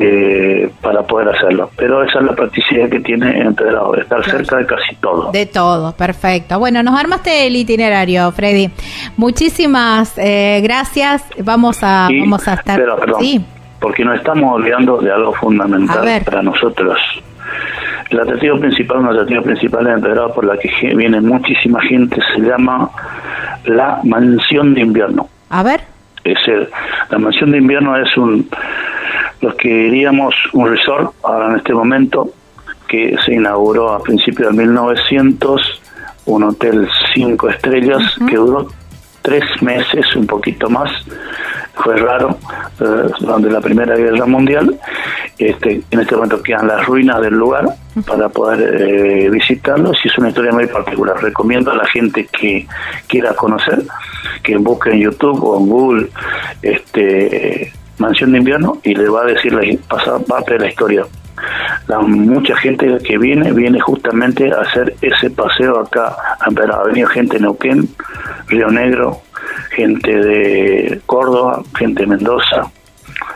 Speaker 7: eh, para poder hacerlo. Pero esa es la practicidad que tiene Empedrado, estar cerca de casi todo.
Speaker 2: De todo, perfecto. Bueno, nos armaste el itinerario, Freddy. Muchísimas eh, gracias. Vamos a, vamos a estar.
Speaker 7: Pero, perdón,
Speaker 2: sí.
Speaker 7: porque nos estamos olvidando de algo fundamental para nosotros. El atractivo principal, un atractivo principal de Empedrado por la que viene muchísima gente, se llama la Mansión de Invierno.
Speaker 2: A ver.
Speaker 7: Es el, la Mansión de Invierno es un, los que diríamos un resort ahora en este momento, que se inauguró a principios de 1900, un hotel cinco estrellas que duró tres meses, un poquito más, fue raro, eh, durante la Primera Guerra Mundial. Este, en este momento quedan las ruinas del lugar para poder eh, visitarlos y es una historia muy particular. Recomiendo a la gente que quiera conocer que busque en YouTube o en Google este, Mansión de Invierno y le va a decir la pasada parte de la historia. La, mucha gente que viene, viene justamente a hacer ese paseo acá. Ha venido gente de Neuquén, Río Negro, gente de Córdoba, gente de Mendoza,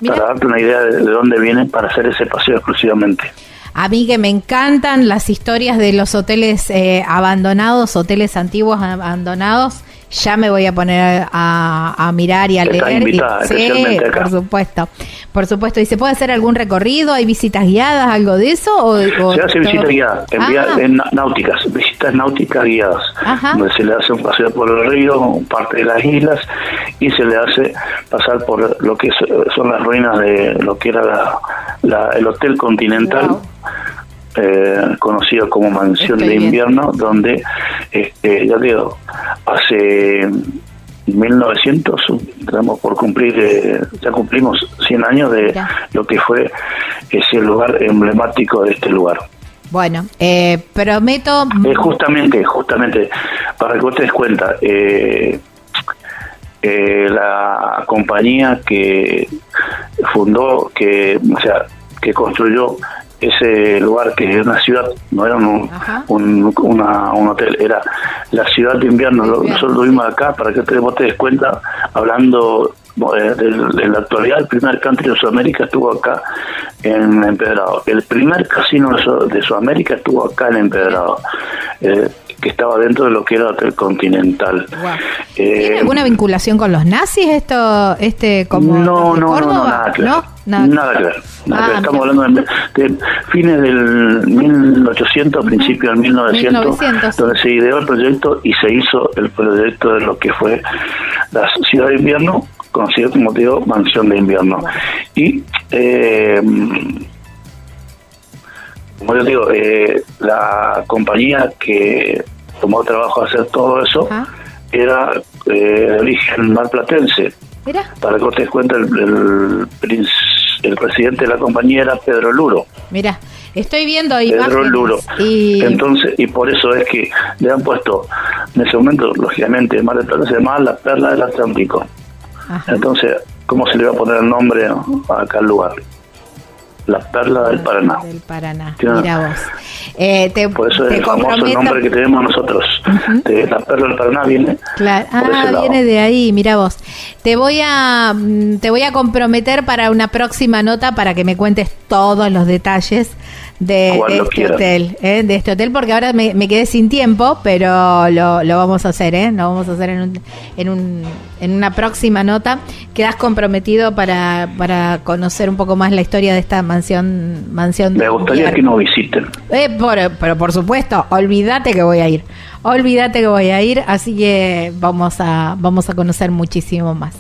Speaker 7: para darte una idea de, de dónde vienen para hacer ese paseo exclusivamente.
Speaker 2: A mí que me encantan las historias de los hoteles eh, abandonados, hoteles antiguos abandonados. Ya me voy a poner a, a mirar y a
Speaker 7: Está
Speaker 2: leer.
Speaker 7: invitada,
Speaker 2: y, sí,
Speaker 7: acá.
Speaker 2: por supuesto. Por supuesto. ¿Y se puede hacer algún recorrido? ¿Hay visitas guiadas, algo de eso? O, o
Speaker 7: Se hace
Speaker 2: todo-
Speaker 7: visitas guiadas, en, vía- en náuticas, visitas náuticas guiadas,
Speaker 2: Ajá.
Speaker 7: donde se le hace un paseo por el río, parte de las islas, y se le hace pasar por lo que son las ruinas de lo que era la- la- el Hotel Continental.
Speaker 2: Wow.
Speaker 7: Eh, conocido como Mansión
Speaker 2: Estoy
Speaker 7: de. Invierno, donde, este, ya digo, hace 1900, estamos por cumplir, eh, ya cumplimos 100 años de
Speaker 2: Mira.
Speaker 7: lo que fue ese lugar emblemático de este lugar.
Speaker 2: Bueno, eh, prometo.
Speaker 7: Eh, justamente, justamente, para que vos te des cuenta, eh, la compañía que fundó, que, o sea, que construyó ese lugar que es una ciudad, no era un, un, una- un hotel, era la ciudad de Invierno, Nosotros lo vimos acá para que te, vos te des cuenta, hablando eh, del- de, la actualidad, el primer country de Sudamérica estuvo acá en Empedrado. El primer casino de, Su- de Sudamérica estuvo acá en Empedrado. eh, que estaba dentro de lo que era Hotel Continental. Eh,
Speaker 2: ¿Tiene alguna vinculación con los nazis esto, este como
Speaker 7: no, no, no, no, nada que. Nada,
Speaker 2: Nada.
Speaker 7: que ver. Nada
Speaker 2: Ah,
Speaker 7: que ver. Estamos
Speaker 2: mira.
Speaker 7: hablando de, de fines del 1800, principio del 1900,
Speaker 2: 1900.
Speaker 7: donde se ideó el proyecto y se hizo el proyecto de lo que fue la ciudad de invierno, conocido como te digo, mansión de invierno. Y, eh, como yo digo, eh, la compañía que tomó trabajo hacer todo eso
Speaker 2: Ajá.
Speaker 7: era eh, de origen marplatense
Speaker 2: Mira,
Speaker 7: para que te des cuenta, el, el, el presidente de la compañía era Pedro Luro.
Speaker 2: Mira, estoy viendo ahí
Speaker 7: Pedro Luro. Y... Entonces, y por eso es que le han puesto, en ese momento, lógicamente, Mar del Plata se llamaba la Perla del Atlántico. Entonces, ¿cómo se le va a poner el nombre a acá al lugar? La Perla del Paraná.
Speaker 2: Del Paraná, mira vos. Eh, te,
Speaker 7: Por eso es el famoso nombre que tenemos nosotros. de la Perla del Paraná viene.
Speaker 2: Claro. Ah, viene de ahí, mira vos. Te voy a mm, te voy a comprometer para una próxima nota para que me cuentes todos los detalles de, este hotel, ¿eh? de este hotel, porque ahora me, quedé sin tiempo, pero lo, lo, vamos a hacer, ¿eh? Lo vamos a hacer en, un, en, un, en una próxima nota. Quedas comprometido para, para conocer un poco más la historia de esta mansión. mansión
Speaker 7: me gustaría que nos visiten.
Speaker 2: Eh, pero por supuesto, olvídate que voy a ir. Olvídate que voy a ir, así que vamos a, vamos a conocer muchísimo más.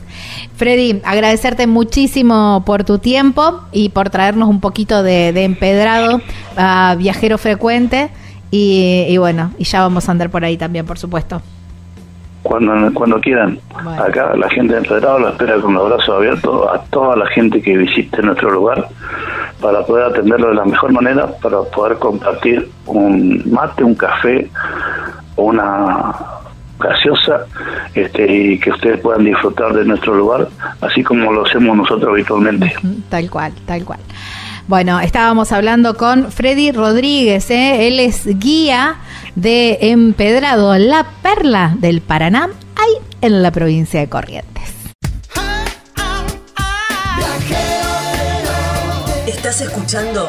Speaker 2: Freddy, agradecerte muchísimo por tu tiempo y por traernos un poquito de, empedrado a viajero frecuente. Y, bueno, y ya vamos a andar por ahí también, por supuesto.
Speaker 7: Cuando, cuando quieran. Acá la gente de Empedrado lo espera con los brazos abiertos a toda la gente que visite nuestro lugar para poder atenderlo de la mejor manera, para poder compartir un mate, un café, una gaseosa este, y que ustedes puedan disfrutar de nuestro lugar, así como lo hacemos nosotros habitualmente.
Speaker 2: Tal cual, tal cual. Bueno, estábamos hablando con Freddy Rodríguez, ¿eh? él es guía de Empedrado, la perla del Paraná, ahí en la provincia de Corrientes.
Speaker 5: Estás escuchando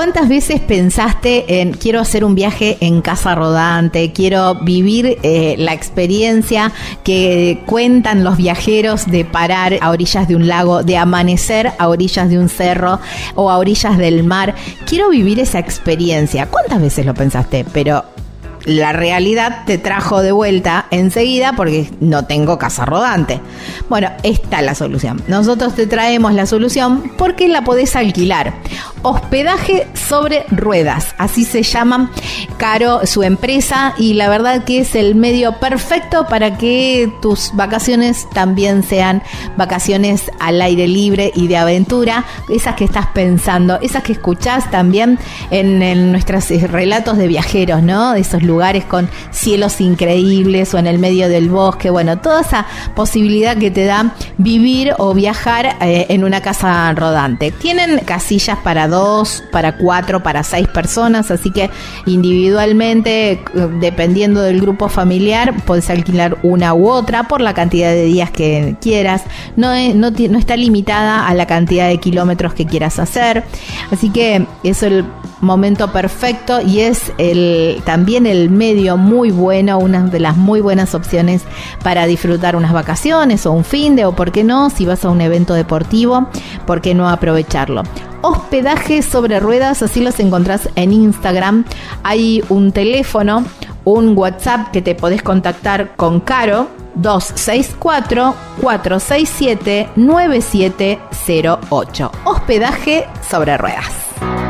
Speaker 2: ¿Cuántas veces pensaste en quiero hacer un viaje en casa rodante, quiero vivir eh, la experiencia que cuentan los viajeros de parar a orillas de un lago, de amanecer a orillas de un cerro o a orillas del mar? Quiero vivir esa experiencia. ¿Cuántas veces lo pensaste? Pero la realidad te trajo de vuelta enseguida porque no tengo casa rodante. Bueno, está la solución. Nosotros te traemos la solución porque la podés alquilar. Hospedaje sobre ruedas, así se llama Caro su empresa y la verdad que es el medio perfecto para que tus vacaciones también sean vacaciones al aire libre y de aventura, esas que estás pensando, esas que escuchás también en, en nuestros relatos de viajeros, ¿no? De esos con cielos increíbles o en el medio del bosque, bueno, toda esa posibilidad que te da vivir o viajar eh, en una casa rodante. Tienen casillas para dos, para cuatro, para seis personas, así que individualmente, eh, dependiendo del grupo familiar, puedes alquilar una u otra por la cantidad de días que quieras. No, no, no está limitada a la cantidad de kilómetros que quieras hacer, así que es el momento perfecto y es el, también el medio muy bueno, una de las muy buenas opciones para disfrutar unas vacaciones o un fin de o por qué no, si vas a un evento deportivo, por qué no aprovecharlo. Hospedaje sobre ruedas, así los encontrás en Instagram. Hay un teléfono, un WhatsApp que te podés contactar con Caro, 264 467 9708. Hospedaje sobre ruedas.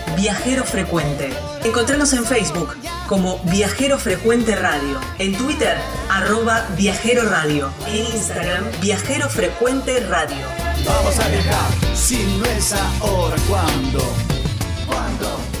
Speaker 5: Viajero Frecuente. Encontranos en Facebook como Viajero Frecuente Radio, en Twitter arroba Viajero Radio, en Instagram Viajero Frecuente Radio.
Speaker 1: Vamos a viajar, si no es ahora, ¿cuándo? ¿Cuándo?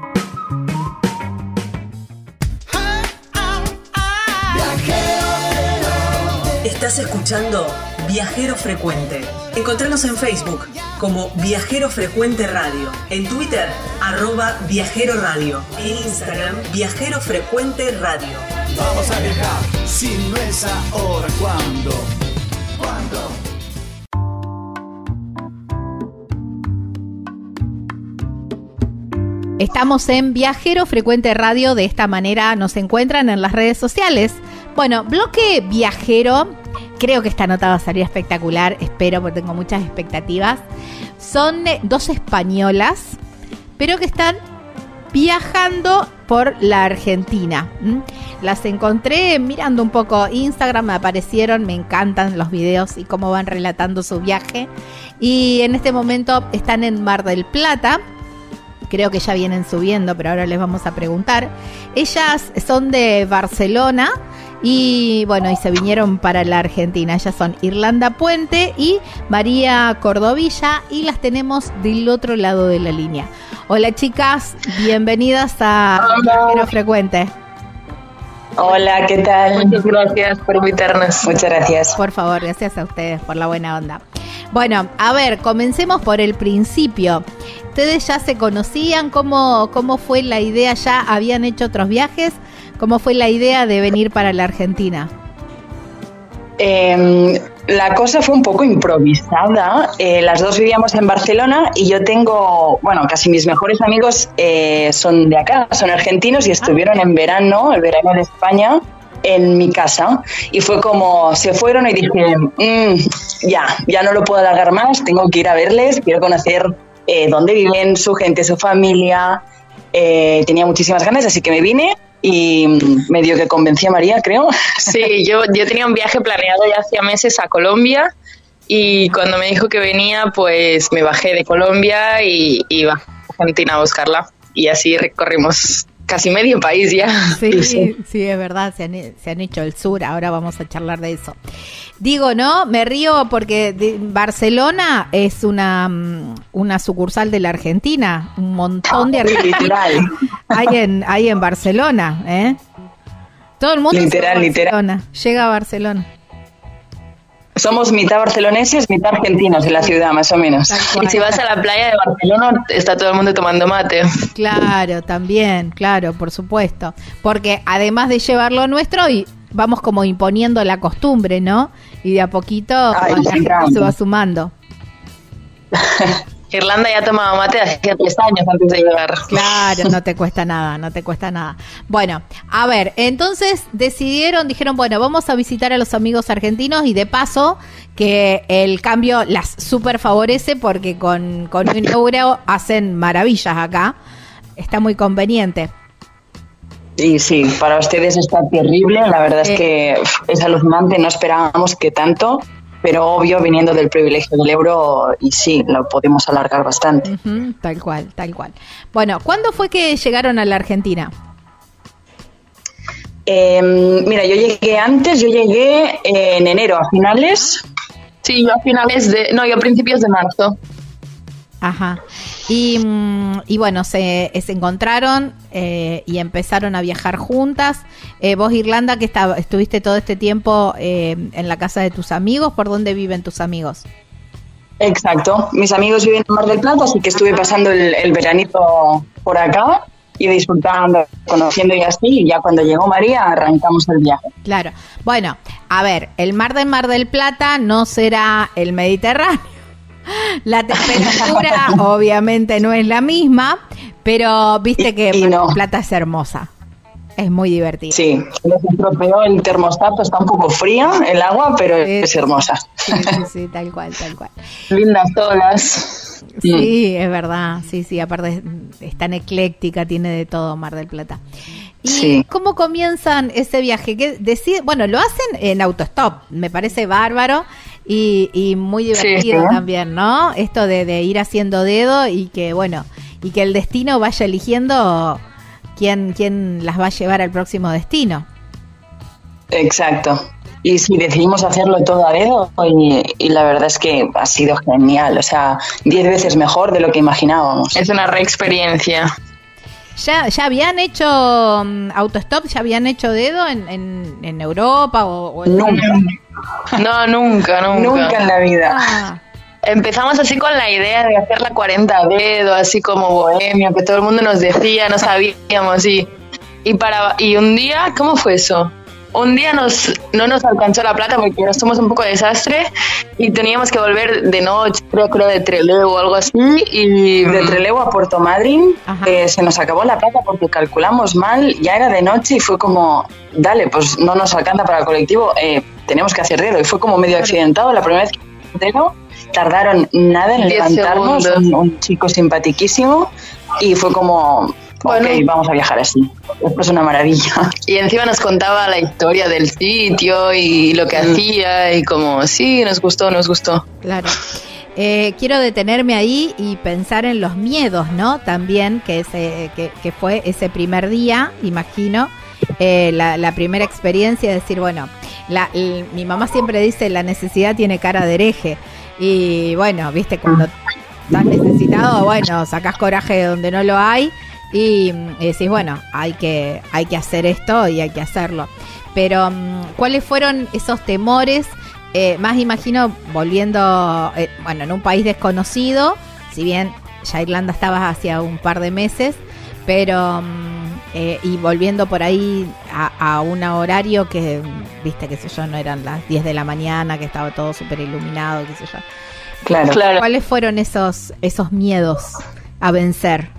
Speaker 5: Estás escuchando Viajero Frecuente. Encontranos en Facebook como Viajero Frecuente Radio, en Twitter arroba Viajero Radio, en Instagram Viajero Frecuente Radio.
Speaker 1: Vamos a viajar, si no es ahora, ¿cuándo? ¿Cuándo?
Speaker 2: Estamos en Viajero Frecuente Radio, de esta manera nos encuentran en las redes sociales. Bueno, bloque viajero, creo que esta nota va a salir espectacular, espero porque tengo muchas expectativas. Son eh, dos españolas, pero que están viajando por la Argentina. Las encontré mirando un poco Instagram, me aparecieron, me encantan los videos y cómo van relatando su viaje. Y en este momento están en Mar del Plata creo que ya vienen subiendo, pero ahora les vamos a preguntar. Ellas son de Barcelona y bueno, y se vinieron para la Argentina. Ellas son Irlanda Puente y María Cordovilla y las tenemos del otro lado de la línea. Hola chicas, bienvenidas a Viajero Frecuente.
Speaker 8: Hola, ¿qué tal? Muchas gracias por invitarnos. Muchas gracias.
Speaker 2: Por favor, gracias a ustedes por la buena onda. Bueno, a ver, comencemos por el principio. ¿Ustedes ya se conocían? ¿Cómo, cómo fue la idea? ¿Ya habían hecho otros viajes? ¿Cómo fue la idea de venir para la Argentina?
Speaker 8: Em, la cosa fue un poco improvisada. Eh, las dos vivíamos en Barcelona y yo tengo, bueno, casi mis mejores amigos eh, son de acá, son argentinos y estuvieron en verano, el verano de España, en mi casa. Y fue como, se fueron y dije, mm, ya, ya no lo puedo alargar más, tengo que ir a verles, quiero conocer eh, dónde viven, su gente, su familia. tenía muchísimas ganas, así que me vine y medio que convencí a María, creo.
Speaker 9: Sí, yo, yo tenía un viaje planeado ya hacía meses a Colombia y cuando me dijo que venía, pues me bajé de Colombia y iba a Argentina a buscarla y así recorrimos casi medio país ya.
Speaker 2: Sí, sí, es verdad, se han, se han, hecho el sur, ahora vamos a charlar de eso. Digo, ¿no? Me río porque Barcelona es una, mm, una sucursal de la Argentina, un montón de argentinos hay en, hay en Barcelona, ¿eh? Todo el mundo
Speaker 8: literal, literal.
Speaker 2: llega a Barcelona.
Speaker 8: Somos mitad barceloneses, mitad argentinos en la ciudad, más o menos.
Speaker 9: Y si vas a la playa de Barcelona, está todo el mundo tomando mate.
Speaker 2: Claro, también, claro, por supuesto. Porque además de llevarlo nuestro, y vamos como imponiendo la costumbre, ¿no? Y de a poquito se va sumando.
Speaker 9: Irlanda ya tomaba mate hace tres años antes de llegar.
Speaker 2: Claro, no te cuesta nada, no te cuesta nada. Bueno, a ver, entonces decidieron, dijeron, bueno, vamos a visitar a los amigos argentinos y de paso que el cambio las super favorece porque con, con un euro hacen maravillas acá. Está muy conveniente.
Speaker 8: Sí, sí, para ustedes está terrible. La verdad es que es alucinante, no esperábamos que tanto pero obvio viniendo del privilegio del euro y sí, lo podemos alargar bastante.
Speaker 2: tal cual, tal cual. Bueno, ¿cuándo fue que llegaron a la Argentina?
Speaker 8: Em, mira, yo llegué antes, yo llegué en enero, a finales.
Speaker 9: Sí, yo a finales de, no, yo a principios de marzo.
Speaker 2: Ajá. Y, y bueno, se, se encontraron eh, y empezaron a viajar juntas. Eh, vos, Irlanda, que estuviste todo este tiempo eh, en la casa de tus amigos, ¿por dónde viven tus amigos?
Speaker 8: Exacto. Mis amigos viven en Mar del Plata, así que estuve pasando el, el veranito por acá y disfrutando, conociendo y así. Y ya cuando llegó María, arrancamos el viaje.
Speaker 2: Claro. Bueno, a ver, el mar de Mar del Plata no será el Mediterráneo. La temperatura obviamente no es la misma, pero viste que
Speaker 8: Y
Speaker 2: Mar
Speaker 8: no.
Speaker 2: del Plata es hermosa. Es muy divertida.
Speaker 8: Sí, nos estropeó el termostato, está un poco fría el agua, pero es hermosa.
Speaker 2: Sí, sí, sí, tal cual, tal cual.
Speaker 8: Lindas todas.
Speaker 2: Sí, es verdad. Sí, sí, aparte es, es tan ecléctica, tiene de todo Mar del Plata. ¿Y
Speaker 8: Sí.
Speaker 2: cómo comienzan ese viaje? ¿Qué decide? Bueno, lo hacen en autostop, me parece bárbaro y, y muy divertido
Speaker 8: sí.
Speaker 2: también, ¿no? Esto de, de ir haciendo dedo y que, bueno, y que el destino vaya eligiendo quién, quién las va a llevar al próximo destino.
Speaker 8: Exacto. Y sí, decidimos hacerlo todo a dedo y, y la verdad es que ha sido genial, o sea, diez veces mejor de lo que imaginábamos.
Speaker 9: Es una re experiencia.
Speaker 2: ¿Ya, ya habían hecho mm, autostop? ¿Ya habían hecho dedo en, en, en Europa o, o en
Speaker 8: Nunca,
Speaker 9: No, nunca, nunca.
Speaker 8: nunca en la vida.
Speaker 2: Ah,
Speaker 9: Empezamos así con la idea de hacer la 40 a dedo, así como bohemio, que todo el mundo nos decía, no sabíamos y y para y un día, ¿cómo fue eso? Un día nos no nos alcanzó la plata porque nos somos un poco desastre y teníamos que volver de noche, creo creo de Trelew o algo así. Y
Speaker 8: De Trelew a Puerto Madryn eh, se nos acabó la plata porque calculamos mal, ya era de noche y fue como, dale, pues no nos alcanza para el colectivo, eh, tenemos que hacer dedo. Y fue como medio accidentado. La primera vez que. Tardaron nada en levantarnos, un, un chico simpatiquísimo y fue como,
Speaker 9: Bueno.
Speaker 8: ok, vamos a viajar así. Esto es una maravilla.
Speaker 9: Y encima nos contaba la historia del sitio y lo que hacía y como, sí, nos gustó, nos gustó.
Speaker 2: claro. Eh, quiero detenerme ahí y pensar en los miedos, ¿no? También, que, ese, que, que fue ese primer día, imagino, eh, la, la primera experiencia de decir, bueno, la, el- mi mamá siempre dice, la necesidad tiene cara de hereje. Y bueno, viste, cuando estás necesitado, bueno, sacás coraje de donde no lo hay y, mm, y decís, bueno, hay que, hay que hacer esto y hay que hacerlo. Pero, mm, ¿cuáles fueron esos temores? Eh, más imagino volviendo, eh, bueno, en un país desconocido, si bien ya Irlanda estaba hacía un par de meses, pero mm, eh, y volviendo por ahí a, a un horario que, viste, qué sé yo, no eran las 10 de la mañana, que estaba todo súper iluminado, qué sé yo.
Speaker 8: Claro.
Speaker 9: Claro.
Speaker 2: ¿Cuáles fueron esos, esos miedos a vencer?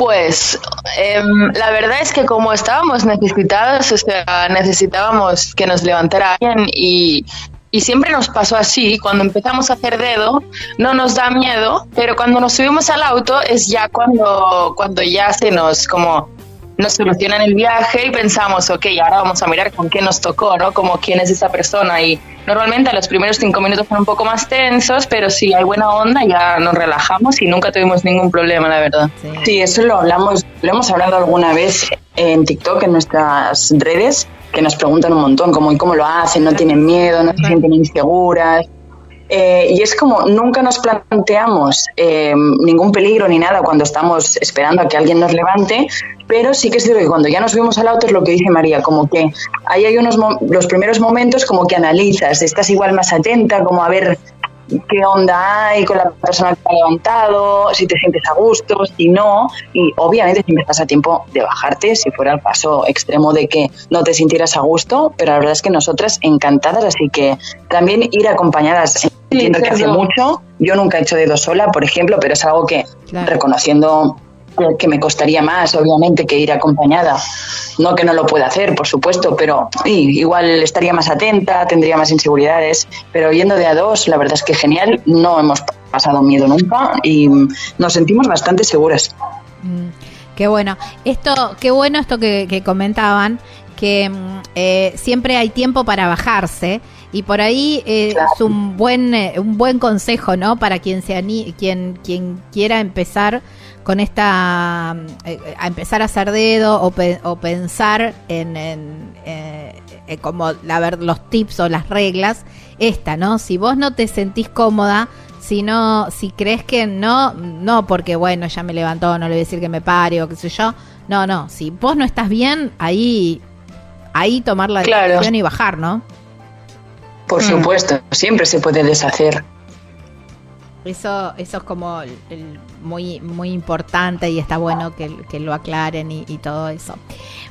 Speaker 9: Pues em, la verdad es que como estábamos necesitados, o sea, necesitábamos que nos levantara alguien y, y siempre nos pasó así, cuando empezamos a hacer dedo, no nos da miedo, pero cuando nos subimos al auto es ya cuando, cuando ya se nos como nos solucionan el viaje y pensamos, ok, ahora vamos a mirar con qué nos tocó, ¿no? Como quién es esa persona y normalmente los primeros cinco minutos son un poco más tensos, pero si hay buena onda ya nos relajamos y nunca tuvimos ningún problema, la verdad.
Speaker 8: Sí, eso lo hablamos, lo hemos hablado alguna vez en TikTok, en nuestras redes, que nos preguntan un montón cómo y cómo lo hacen, no tienen miedo, no se sienten inseguras. Eh, y es como nunca nos planteamos eh, ningún peligro ni nada cuando estamos esperando a que alguien nos levante, pero sí que es cierto que cuando ya nos subimos al auto es lo que dice María, como que ahí hay unos los primeros momentos como que analizas, estás igual más atenta, como a ver qué onda hay con la persona que te ha levantado, si te sientes a gusto, si no, y obviamente siempre estás a tiempo de bajarte si fuera el caso extremo de que no te sintieras a gusto, pero la verdad es que nosotras encantadas, así que también ir acompañadas, entiendo que hace
Speaker 9: claro.
Speaker 8: mucho, yo nunca he hecho dedo sola, por ejemplo, pero es algo que
Speaker 2: Claro.
Speaker 8: reconociendo que- me costaría más, obviamente, que ir acompañada. No que no lo pueda hacer, por supuesto, pero sí, igual estaría más atenta, tendría más inseguridades. Pero yendo de a dos, la verdad es que genial, no hemos pasado miedo nunca y nos sentimos bastante seguras.
Speaker 2: Mm, qué bueno. Esto, qué bueno esto que, que comentaban, que mm, eh, siempre hay tiempo para bajarse y por ahí eh,
Speaker 8: Claro.
Speaker 2: es un buen eh, un buen consejo, ¿no? Para quien se ani- quien quien quiera empezar con esta eh, a empezar a hacer dedo o, pe- o pensar en, en, eh, eh, como la ver los tips o las reglas esta, ¿no? Si vos no te sentís cómoda, Si no, si crees que no, no porque bueno, ya me levantó, no le voy a decir que me pare o qué sé yo. No, no, si vos no estás bien, ahí ahí tomar la decisión y bajar, ¿no?
Speaker 8: Por supuesto, siempre se puede deshacer.
Speaker 2: Eso, eso es como muy, muy importante y está bueno que, lo aclaren y, todo eso.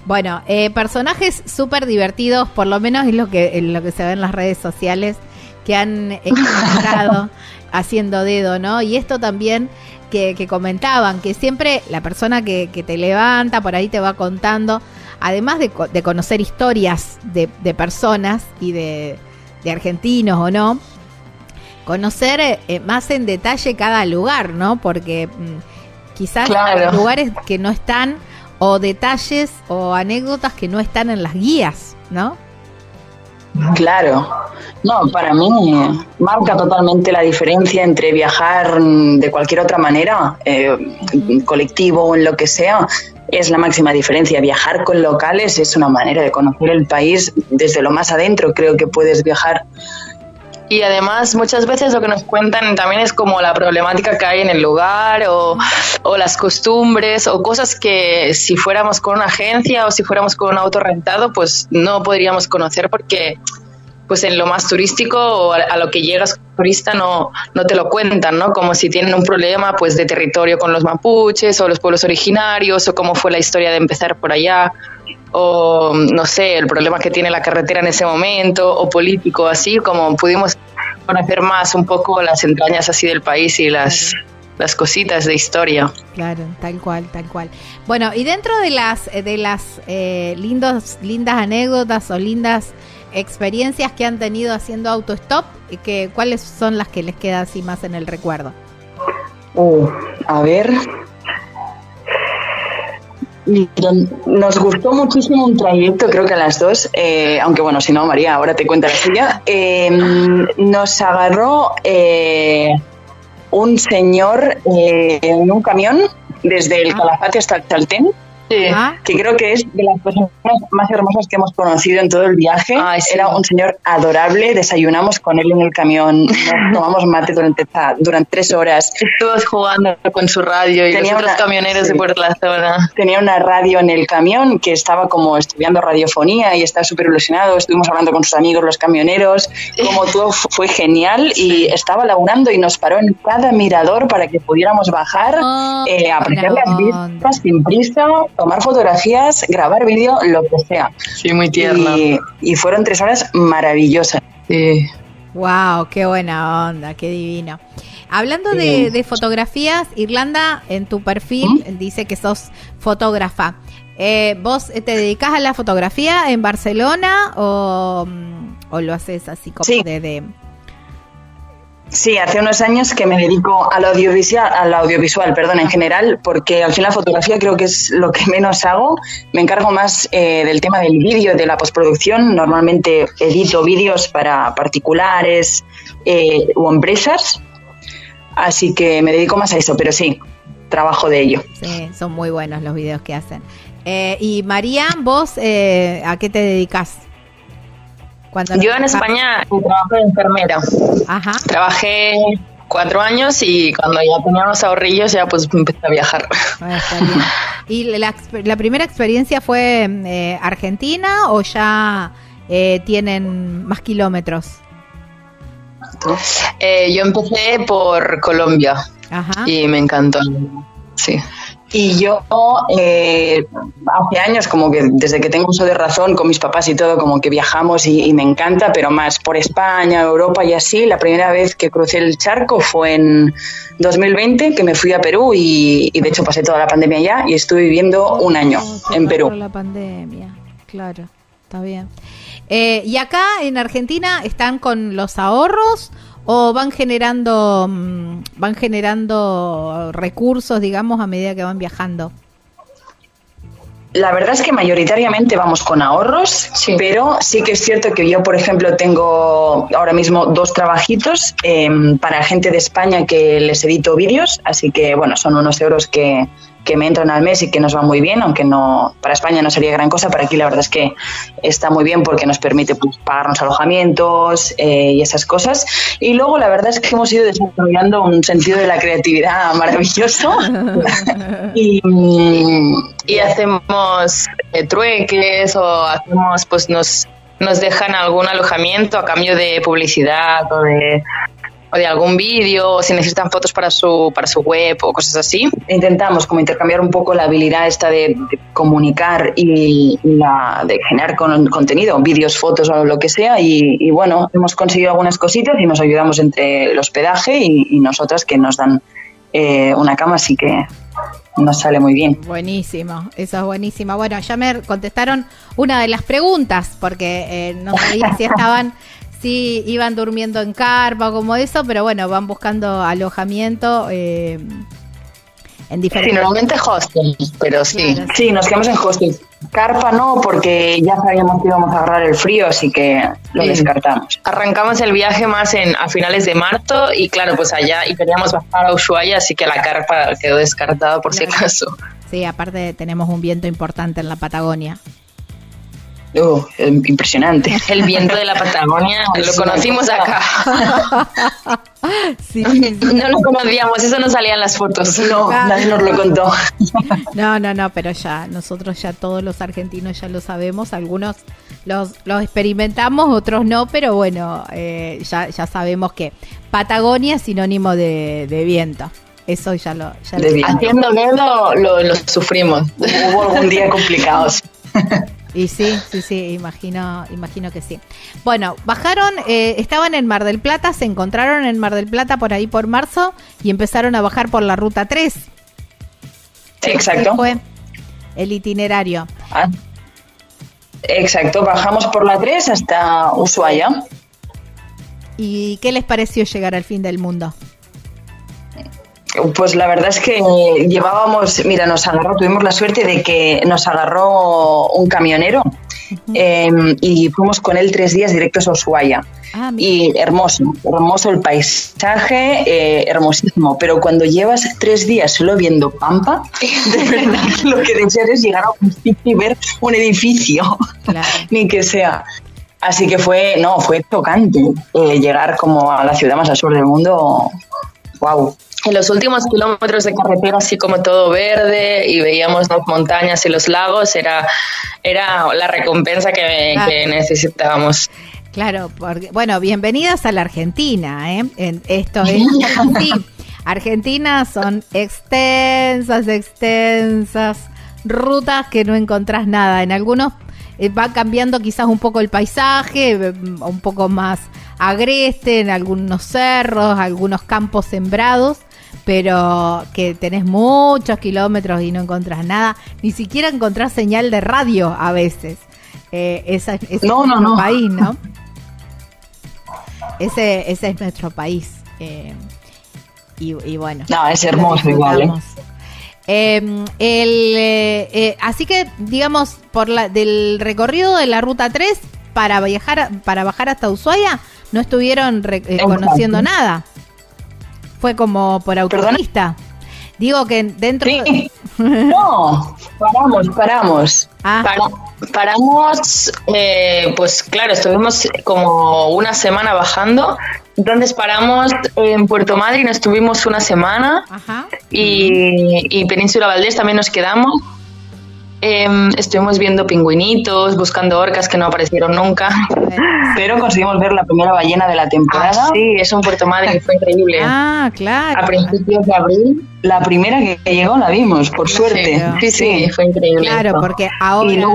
Speaker 2: Bueno, eh, personajes súper divertidos, por lo menos es lo que, lo que se ve en las redes sociales, que han encontrado haciendo dedo, ¿no? Y esto también que, comentaban, que siempre la persona que, te levanta, por ahí te va contando, además de, de conocer historias de, de personas y de, de argentinos o no, conocer eh, más en detalle cada lugar, ¿no? Porque mm, quizás hay lugares que no están o detalles o anécdotas que no están en las guías, ¿no?
Speaker 8: Claro, no, para mí marca totalmente la diferencia entre viajar de cualquier otra manera, eh, colectivo o en lo que sea, es la máxima diferencia. Viajar con locales es una manera de conocer el país desde lo más adentro. Creo que puedes viajar
Speaker 9: y además muchas veces lo que nos cuentan también es como la problemática que hay en el lugar o, o, las costumbres o cosas que si fuéramos con una agencia o si fuéramos con un auto rentado pues no podríamos conocer porque pues en lo más turístico o a, lo que llegas turista no, no te lo cuentan, ¿no? Como si tienen un problema pues de territorio con los mapuches o los pueblos originarios o cómo fue la historia de empezar por allá o no sé, el problema que tiene la carretera en ese momento, o político, así como pudimos conocer más un poco las entrañas así del país y las, las cositas de historia.
Speaker 2: Claro, tal cual, tal cual. Bueno, y dentro de las, de las eh, lindos, lindas anécdotas o lindas experiencias que han tenido haciendo autostop, que, ¿cuáles son las que les queda así más en el recuerdo?
Speaker 8: A ver, nos gustó muchísimo un trayecto, creo que a las dos, eh, aunque bueno, si no, María, ahora te cuenta la suya. Em, nos agarró eh, un señor eh, en un camión desde el ah. Calafate hasta el Chaltén que creo que es de las personas más hermosas que hemos conocido en todo el viaje. Era un señor adorable, desayunamos con él en el camión, tomamos mate durante, durante tres horas.
Speaker 9: Todos jugando con su radio y tenía los otros camioneros de por la zona.
Speaker 8: Tenía una radio en el camión que estaba como estudiando radiofonía y estaba súper ilusionado. Estuvimos hablando con sus amigos, los camioneros, como todo fue genial y estaba laburando y nos paró en cada mirador para que pudiéramos bajar, oh, eh, apreciar las vistas sin prisa, tomar fotografías, grabar vídeo, lo que sea.
Speaker 9: Sí, muy tierno.
Speaker 8: Y, fueron tres horas maravillosas.
Speaker 2: Wow, qué buena onda, qué divino. Hablando de, fotografías, Irlanda, en tu perfil ¿Mm? dice que sos fotógrafa. Eh, ¿Vos te dedicas a la fotografía en Barcelona o, mm, lo haces así como de,
Speaker 8: Sí, hace unos años que me dedico al audiovisual, al audiovisual, perdón, en general, porque al fin la fotografía creo que es lo que menos hago. Me encargo más eh, del tema del vídeo, de la postproducción. Normalmente edito vídeos para particulares eh, o empresas, así que me dedico más a eso, pero sí, trabajo de ello.
Speaker 2: Sí, son muy buenos los vídeos que hacen. Eh, y María, vos, ¿a qué te dedicas?
Speaker 9: Yo en España trabajé de enfermera. Ajá. Trabajé cuatro años y cuando ya tenía unos ahorrillos ya pues empecé a viajar. Ah,
Speaker 2: ¿Y la, primera experiencia fue eh, Argentina o ya eh, tienen más kilómetros?
Speaker 9: Eh, yo empecé por Colombia Ajá. y me encantó. Sí.
Speaker 8: Y yo eh, hace años, como que desde que tengo uso de razón con mis papás y todo, como que viajamos y, me encanta, pero más por España, Europa y así. La primera vez que crucé el charco fue en 2020, que me fui a Perú y, de hecho pasé toda la pandemia allá y estuve viviendo un año en Perú.
Speaker 2: La pandemia, claro, está bien. Eh, ¿Y acá en Argentina están con los ahorros? O van generando mm, van generando recursos, digamos, a medida que van viajando?
Speaker 8: La verdad es que mayoritariamente vamos con ahorros, pero sí que es cierto que yo, por ejemplo, tengo ahora mismo dos trabajitos em, para gente de España que les edito vídeos, así que bueno, son unos euros que, que me entran al mes y que nos va muy bien, aunque no para España no sería gran cosa, para aquí la verdad es que está muy bien porque nos permite pues, pagarnos alojamientos eh, y esas cosas. Y luego la verdad es que hemos ido desarrollando un sentido de la creatividad maravilloso y,
Speaker 9: y, hacemos eh, trueques o hacemos pues nos nos dejan algún alojamiento a cambio de publicidad o de o de algún vídeo, o si necesitan fotos para su, para su web o cosas así.
Speaker 8: Intentamos como intercambiar un poco la habilidad esta de, comunicar y la de generar con, contenido, vídeos, fotos o lo que sea. Y, bueno, hemos conseguido algunas cositas y nos ayudamos entre el hospedaje y, nosotras que nos dan eh, una cama, así que nos sale muy bien.
Speaker 2: Buenísimo, eso es buenísimo. Bueno, ya me contestaron una de las preguntas, porque eh, no sabía si estaban sí iban durmiendo en carpa como eso, pero bueno, van buscando alojamiento eh, en diferentes...
Speaker 9: Sí, normalmente hostels, pero sí.
Speaker 8: sí, nos quedamos en hostels. Carpa no, porque ya sabíamos que íbamos a agarrar el frío, así que lo descartamos.
Speaker 9: Arrancamos el viaje más en a finales de marzo y claro, pues allá y queríamos bajar a Ushuaia, así que la carpa quedó descartada por si acaso.
Speaker 2: Sí, aparte tenemos un viento importante en la Patagonia.
Speaker 8: Oh, impresionante.
Speaker 9: El viento de la Patagonia, lo conocimos acá. No lo conocíamos, eso no salía en las fotos.
Speaker 8: No, nadie nos lo contó.
Speaker 2: No, no, no, pero ya, nosotros ya todos los argentinos ya lo sabemos, algunos los, los experimentamos, otros no, pero bueno, eh, ya, ya sabemos que Patagonia es sinónimo de, viento. Eso ya lo... Ya
Speaker 9: Haciendo lo, lo sufrimos.
Speaker 8: Hubo algún día complicados.
Speaker 2: Y sí, sí, sí, imagino, imagino que sí. Bueno, bajaron, eh, estaban en Mar del Plata, se encontraron en Mar del Plata por ahí por marzo y empezaron a bajar por la ruta 3. Sí,
Speaker 8: exacto.
Speaker 2: Fue el itinerario.
Speaker 8: Ah, exacto, bajamos por la 3 hasta Ushuaia.
Speaker 2: ¿Y qué les pareció llegar al fin del mundo?
Speaker 8: Pues la verdad es que llevábamos, mira, nos agarró, tuvimos la suerte de que nos agarró un camionero em, y fuimos con él tres días directos a Ushuaia. Ah, y hermoso, hermoso el paisaje, eh, hermosísimo. Pero cuando llevas tres días solo viendo Pampa, de verdad lo que deseas es llegar a un sitio y ver un edificio, ni que sea. Así que fue, no, fue tocante eh, llegar como a la ciudad más al sur del mundo. ¡Wow!
Speaker 9: En los últimos kilómetros de carretera, así como todo verde y veíamos las montañas y los lagos, era, era la recompensa que, necesitábamos.
Speaker 2: Claro, porque, bueno, bienvenidas a la Argentina, ¿eh? En, esto es así. Argentina son extensas, extensas rutas que no encontrás nada. En algunos eh, va cambiando quizás un poco el paisaje, eh, un poco más agreste, en algunos cerros, algunos campos sembrados, pero que tenés muchos kilómetros y no encontrás nada, ni siquiera encontrás señal de radio a veces. Eh, esa, ese no, es no, nuestro país, ¿no? Ese, ese es nuestro país. Eh, y, bueno.
Speaker 8: No, es hermoso igual. ¿eh?
Speaker 2: Em, el, eh, así que, digamos, por la, del recorrido de la ruta 3 para viajar, para bajar hasta Ushuaia, no estuvieron conociendo nada. Fue como por autopista. Digo que dentro.
Speaker 8: no, paramos, paramos.
Speaker 9: Ah. paramos, eh, pues claro, estuvimos como una semana bajando. Entonces paramos en Puerto Madryn, estuvimos una semana. Y, y Península Valdés también nos quedamos. Em, estuvimos viendo pingüinitos, buscando orcas que no aparecieron nunca.
Speaker 8: Pero conseguimos ver la primera ballena de la temporada.
Speaker 9: Ah, sí, es un Puerto Madre, fue increíble.
Speaker 2: Ah, claro.
Speaker 9: A principios de abril.
Speaker 8: La primera que llegó la vimos, por suerte.
Speaker 9: Sí, sí, fue increíble.
Speaker 2: Claro, porque ahora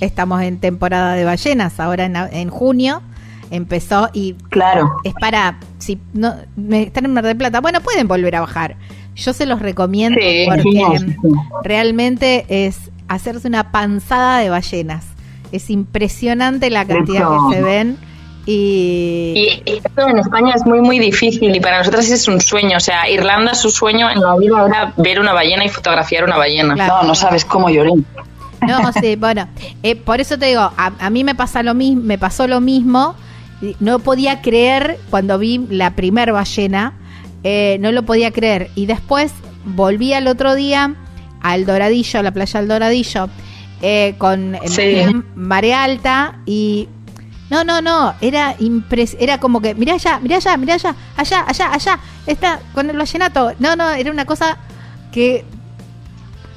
Speaker 2: estamos en temporada de ballenas, ahora en, junio empezó y
Speaker 8: claro
Speaker 2: es para si no están en Mar del Plata bueno pueden volver a bajar yo se los recomiendo porque realmente es hacerse una panzada de ballenas. Es impresionante la cantidad que se ven. Y...
Speaker 9: esto en España es muy, muy difícil y para nosotros es un sueño. O sea, Irlanda, su sueño en la vida era ver una ballena y fotografiar una ballena.
Speaker 8: No, no sabes cómo lloré.
Speaker 2: No, sí, bueno, eh, por eso te digo, a, mí me pasa lo mismo, me pasó lo mismo. No podía creer cuando vi la primer ballena, eh, no lo podía creer. Y después volví al otro día al Doradillo, la playa del Doradillo, eh, con eh, marea alta y no, no, no, era impres era como que, mira allá, mira allá, mira allá, allá, allá, allá, está con el vallenato. No, no, era una cosa que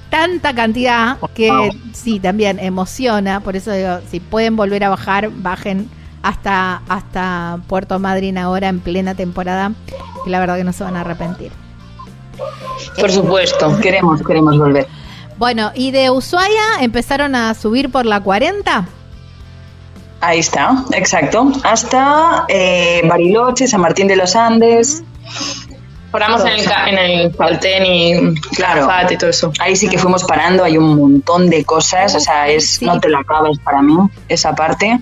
Speaker 2: tanta cantidad que sí, también emociona, por eso digo, si pueden volver a bajar, bajen hasta, hasta Puerto Madryn ahora en plena temporada, que la verdad que no se van a arrepentir.
Speaker 8: Por supuesto, queremos, queremos volver.
Speaker 2: Bueno, ¿y de Ushuaia empezaron a subir por la 40?
Speaker 8: Ahí está, exacto. Hasta eh, Bariloche, San Martín de los Andes.
Speaker 9: Paramos en el, en el Falten y
Speaker 8: claro, y todo eso. Ahí sí que fuimos parando, hay un montón de cosas, o sea, es no te la acabas para mí, esa parte.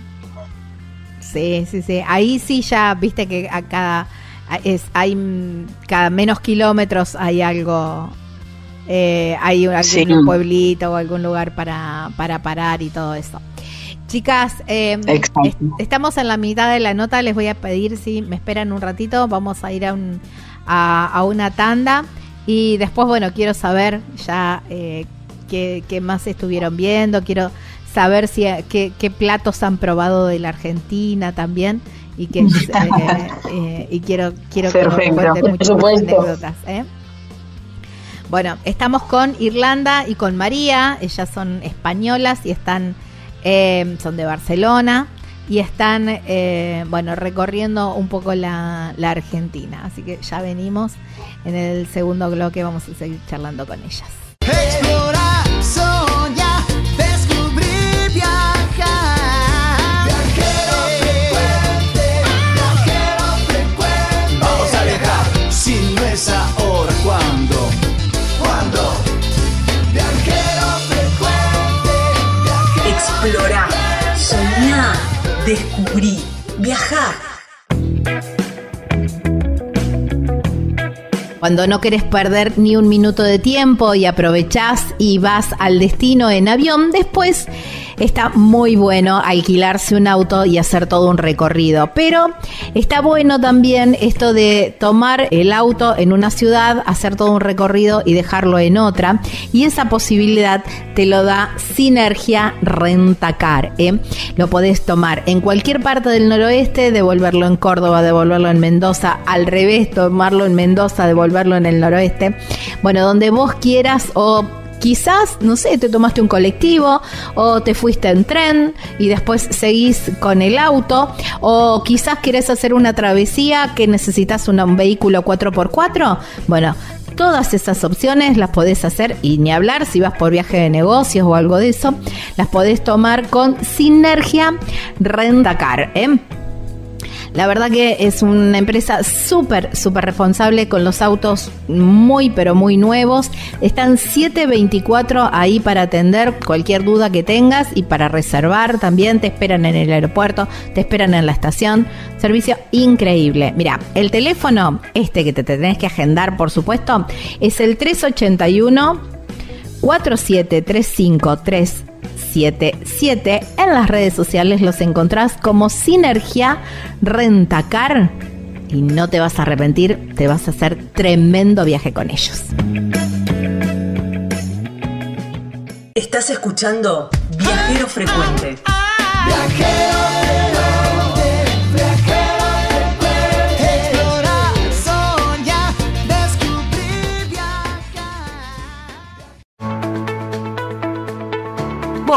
Speaker 2: Sí, sí, sí. Ahí sí ya viste que a cada es hay cada menos kilómetros hay algo eh, hay algún pueblito o algún lugar para, para parar y todo eso. Chicas, eh, estamos en la mitad de la nota, les voy a pedir si me esperan un ratito, vamos a ir a, un, a, una tanda. Y después, bueno, quiero saber ya eh, qué, qué, más estuvieron viendo, quiero saber si qué, qué platos han probado de la Argentina también y que eh, eh, y quiero quiero que nos cuenten muchas anécdotas ¿eh? bueno estamos con Irlanda y con María. Ellas son españolas y están son de Barcelona y están bueno recorriendo un poco la, la Argentina. Así que ya venimos en el segundo bloque vamos a seguir charlando con ellas.
Speaker 5: Explorar, descubrir, viajar.
Speaker 2: Cuando no querés perder ni un minuto de tiempo y aprovechás y vas al destino en avión, después está muy bueno alquilarse un auto y hacer todo un recorrido. Pero está bueno también esto de tomar el auto en una ciudad, hacer todo un recorrido y dejarlo en otra. Y esa posibilidad te lo da Sinergia Rentacar. ¿eh? Lo podés tomar en cualquier parte del noroeste, devolverlo en Córdoba, devolverlo en Mendoza, al revés, tomarlo en Mendoza, devolverlo en el noroeste. Bueno, donde vos quieras o quizás, no sé, te tomaste un colectivo o te fuiste en tren y después seguís con el auto o quizás querés hacer una travesía que necesitas un vehículo 4x4. Bueno, todas esas opciones las podés hacer y ni hablar si vas por viaje de negocios o algo de eso, las podés tomar con Sinergia Rendacar. ¿eh? La verdad que es una empresa súper, súper responsable con los autos muy, pero muy nuevos. Están 724 ahí para atender cualquier duda que tengas y para reservar también. Te esperan en el aeropuerto, te esperan en la estación. Servicio increíble. Mira, el teléfono, este que te tenés que agendar, por supuesto, es el 381 47353 77. En las redes sociales los encontrás como Sinergia Rentacar y no te vas a arrepentir, te vas a hacer tremendo viaje con ellos.
Speaker 5: Estás escuchando Viajero Frecuente. Viajero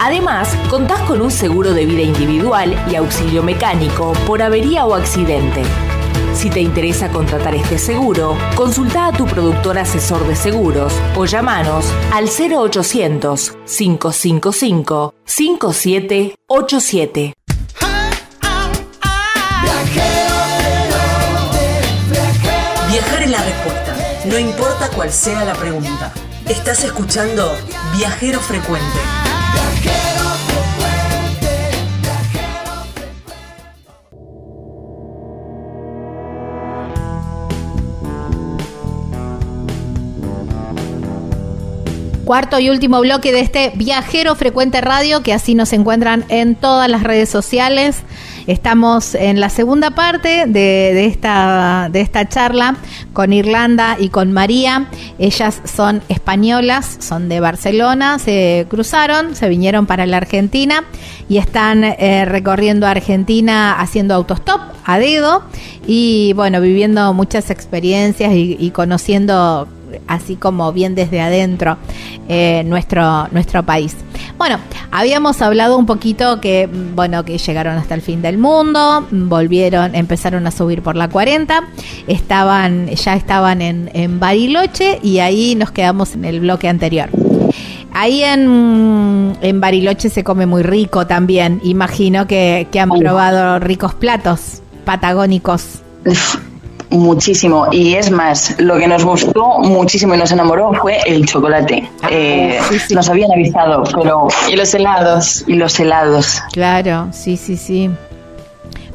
Speaker 10: Además, contás con un seguro de vida individual y auxilio mecánico por avería o accidente. Si te interesa contratar este seguro, consulta a tu productor asesor de seguros o llamanos al 0800 555 5787.
Speaker 5: Viajar es la respuesta, no importa cuál sea la pregunta. Estás escuchando Viajero Frecuente
Speaker 2: cuarto y último bloque de este Viajero Frecuente Radio, que así nos encuentran en todas las redes sociales. Estamos en la segunda parte de, esta, de esta charla con Irlanda y con María. Ellas son españolas, son de Barcelona, se cruzaron, se vinieron para la Argentina y están eh, recorriendo Argentina haciendo autostop a dedo y bueno, viviendo muchas experiencias y conociendo así como bien desde adentro eh, nuestro, nuestro país. Bueno, habíamos hablado un poquito que, bueno, que llegaron hasta el fin del mundo, volvieron, empezaron a subir por la 40, estaban, ya estaban en, en Bariloche y ahí nos quedamos en el bloque anterior. Ahí en, en Bariloche se come muy rico también. Imagino que, que han probado ricos platos patagónicos.
Speaker 8: Muchísimo. Y es más, lo que nos gustó muchísimo y nos enamoró fue el chocolate. Eh,
Speaker 2: sí, sí.
Speaker 8: Nos habían avisado, pero...
Speaker 9: Y los helados.
Speaker 8: Y los helados.
Speaker 2: Claro, sí, sí, sí.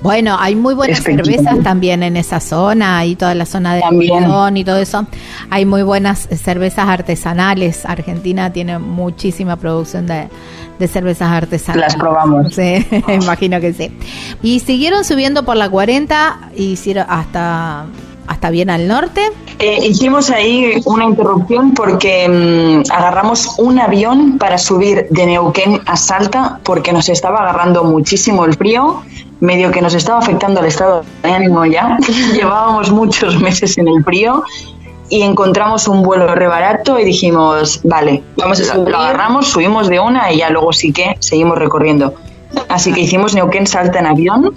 Speaker 2: Bueno, hay muy buenas cervezas también en esa zona y toda la zona de. León y todo eso. Hay muy buenas cervezas artesanales. Argentina tiene muchísima producción de, de cervezas artesanales.
Speaker 8: Las probamos.
Speaker 2: Sí, imagino que sí. Y siguieron subiendo por la 40, hicieron hasta hasta bien al norte.
Speaker 8: Eh, hicimos ahí una interrupción porque mm, agarramos un avión para subir de Neuquén a Salta porque nos estaba agarrando muchísimo el frío, medio que nos estaba afectando el estado de ánimo ya. Llevábamos muchos meses en el frío y encontramos un vuelo re barato y dijimos, vale,
Speaker 9: Vamos a
Speaker 8: lo,
Speaker 9: subir.
Speaker 8: lo agarramos, subimos de una y ya luego sí que seguimos recorriendo. Así que hicimos Neuquén Salta en avión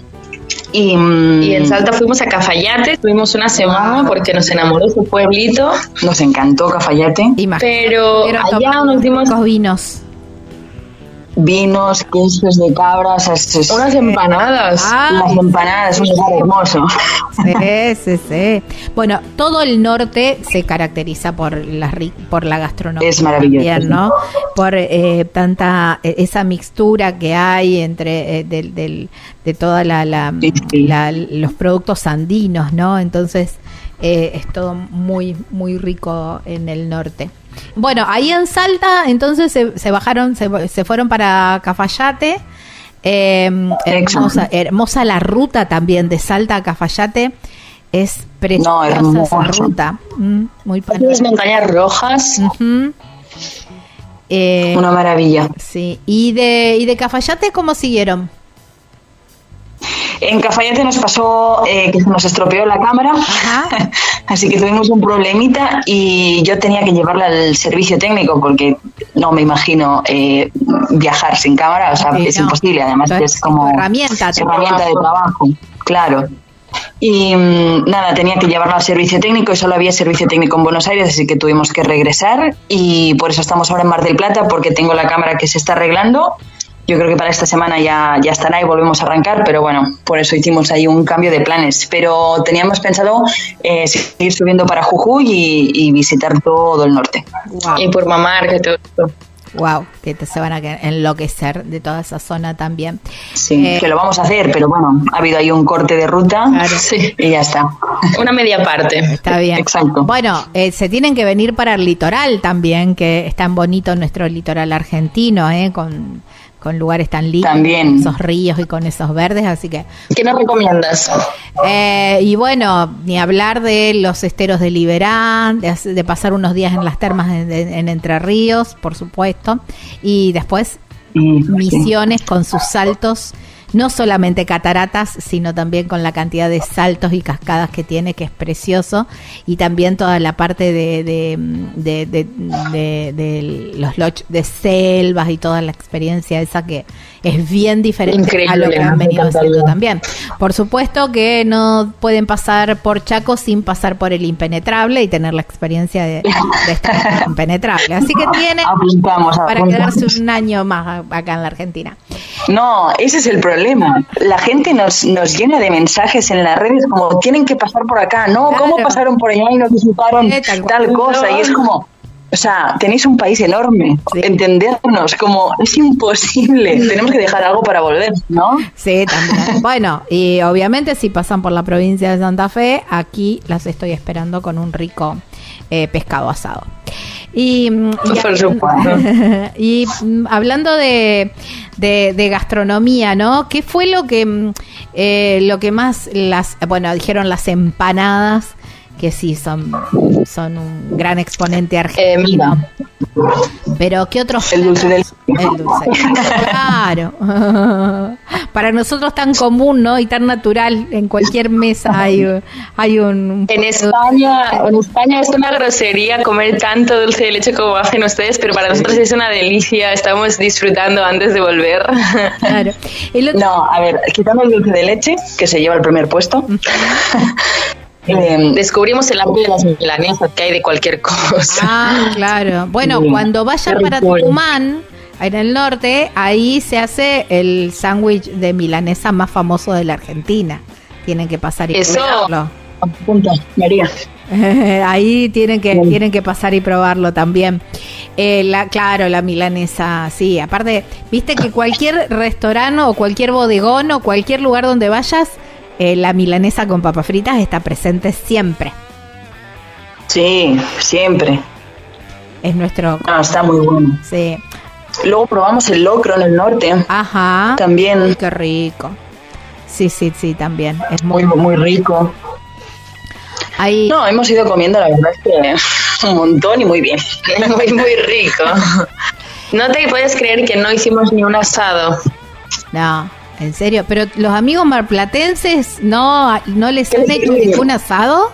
Speaker 8: y, mm,
Speaker 9: Y en Salta fuimos a Cafayate, estuvimos una semana porque nos enamoró ese pueblito.
Speaker 8: nos encantó Cafayate.
Speaker 2: Imagino
Speaker 9: Pero allá nos dimos
Speaker 2: vinos.
Speaker 8: Vinos, quesos de cabra, o sea, es-
Speaker 9: unas empanadas.
Speaker 2: Ah,
Speaker 8: las empanadas, un lugar hermoso.
Speaker 2: Sí, sí, sí. Bueno, todo el norte se caracteriza por la ri- por la gastronomía
Speaker 8: Es maravilloso,
Speaker 2: también. ¿no? Por eh, tanta eh, esa mixtura que hay entre eh, del, del- de toda la, la-
Speaker 8: Sí, sí.
Speaker 2: la- los productos andinos, ¿no? Entonces eh, es todo muy muy rico en el norte. Bueno, ahí en Salta, entonces se, se bajaron, se, se fueron para Cafayate. Eh, hermosa, la ruta también de Salta a Cafayate. Es preciosa
Speaker 8: hermosa.
Speaker 2: ruta. Mm, muy panorámica.
Speaker 9: montañas rojas.
Speaker 2: Eh,
Speaker 8: Una maravilla.
Speaker 2: sí. ¿Y de, ¿Y de Cafayate cómo siguieron?
Speaker 8: En Cafayate nos pasó eh, que se nos estropeó la cámara,
Speaker 2: Ajá.
Speaker 8: así que tuvimos un problemita y yo tenía que llevarla al servicio técnico porque no me imagino eh, viajar sin cámara, o sea,
Speaker 2: Sí,
Speaker 8: es
Speaker 2: no.
Speaker 8: imposible, además
Speaker 2: Entonces,
Speaker 8: es como
Speaker 2: herramienta, tu
Speaker 8: herramienta de trabajo, claro. Y mm, nada, tenía que llevarla al servicio técnico y solo había servicio técnico en Buenos Aires, así que tuvimos que regresar y por eso estamos ahora en Mar del Plata porque tengo la cámara que se está arreglando. Yo creo que para esta semana ya, ya estará y volvemos a arrancar, pero bueno, por eso hicimos ahí un cambio de planes. Pero teníamos pensado eh, seguir subiendo para Jujuy y, y visitar todo el norte.
Speaker 2: Wow.
Speaker 9: Y por mamar, que todo esto.
Speaker 2: Wow, que te se van a que- enloquecer de toda esa zona también.
Speaker 8: Sí,
Speaker 2: Eh,
Speaker 8: que lo vamos a hacer, pero bueno, ha habido ahí un corte de ruta
Speaker 2: Claro.
Speaker 9: Sí.
Speaker 8: y ya está.
Speaker 9: Una media parte.
Speaker 2: Está bien.
Speaker 8: Exacto.
Speaker 2: Bueno, eh, se tienen que venir para el litoral también, que es tan bonito nuestro litoral argentino, ¿eh? con, con lugares tan lindos,
Speaker 8: También.
Speaker 2: con esos ríos y con esos verdes, así que...
Speaker 9: ¿Qué nos recomiendas?
Speaker 2: eh, y bueno, ni hablar de los esteros de Liberán, de, pasar unos días en las termas en, en- en Entre Ríos, por supuesto, y después
Speaker 8: Y-
Speaker 2: misiones con sus saltos, no solamente cataratas, sino también con la cantidad de saltos y cascadas que tiene, que es precioso, y también toda la parte de, de, de- de- los de selvas y toda la experiencia esa que es bien diferente a lo que han venido haciendo también. Por supuesto que no pueden pasar por Chaco sin pasar por el impenetrable y tener la experiencia de, de estar impenetrable. Así que tiene
Speaker 8: Apuntamos,
Speaker 2: para
Speaker 8: apuntamos.
Speaker 2: quedarse un año más acá en la Argentina.
Speaker 8: No, ese es el problema. La gente nos, nos llena de mensajes en las redes como tienen que pasar por acá. No, ¿cómo pasaron por allá y no visitaron
Speaker 2: tal
Speaker 8: cosa? Y es como, o sea, tenéis un país enorme.
Speaker 2: Sí.
Speaker 8: Entendernos, como es imposible. Tenemos que dejar algo para volver, ¿no?
Speaker 2: Sí, también. bueno, y obviamente si pasan por la provincia de Santa Fe, aquí las estoy esperando con un rico eh, pescado asado. Y, mm, y, y, mm, hablando de, de, de gastronomía, ¿no? ¿Qué fue lo que mm, eh, lo que más las bueno dijeron las empanadas que sí son son un gran exponente argentino. Pero ¿qué otros?
Speaker 8: El dulce del
Speaker 2: El dulce. Claro. Para nosotros tan común, ¿no? Y tan natural. En cualquier mesa hay, hay un...
Speaker 9: En España, en España es una grosería comer tanto dulce de leche como hacen ustedes, pero para nosotros es una delicia. Estamos disfrutando antes de volver.
Speaker 2: Claro. Otro-
Speaker 8: No, a ver, quitando el dulce de leche, que se lleva el primer puesto. Eh,
Speaker 9: Descubrimos el arte de las milanesas que hay de cualquier cosa.
Speaker 2: Ah, claro. Bueno,
Speaker 8: Sí.
Speaker 2: cuando vayan para. Tucumán, en el norte, ahí se hace el sándwich de milanesa más famoso de la Argentina. Tienen que pasar y
Speaker 9: Eso.
Speaker 2: probarlo.
Speaker 8: apunta, María.
Speaker 2: Ahí tienen que, tienen que pasar y probarlo también. Eh, la, claro, la milanesa, sí. Aparte, viste que cualquier restaurante o cualquier bodegón o cualquier lugar donde vayas, eh, la milanesa con papas fritas está presente siempre.
Speaker 8: Sí, siempre.
Speaker 2: Es nuestro...
Speaker 8: No, está muy bueno.
Speaker 2: Sí.
Speaker 8: Luego probamos el locro en el norte.
Speaker 2: Ajá.
Speaker 8: También.
Speaker 2: Uy, qué rico. Sí, sí, sí, también. Es muy...
Speaker 8: Muy, muy rico.
Speaker 2: Ahí...
Speaker 8: No, hemos ido comiendo, la verdad es que un montón y muy bien.
Speaker 9: Muy, muy rico. No te puedes creer que no hicimos ni un asado.
Speaker 2: No, en serio. Pero los amigos marplatenses no, no les han hecho ningún asado.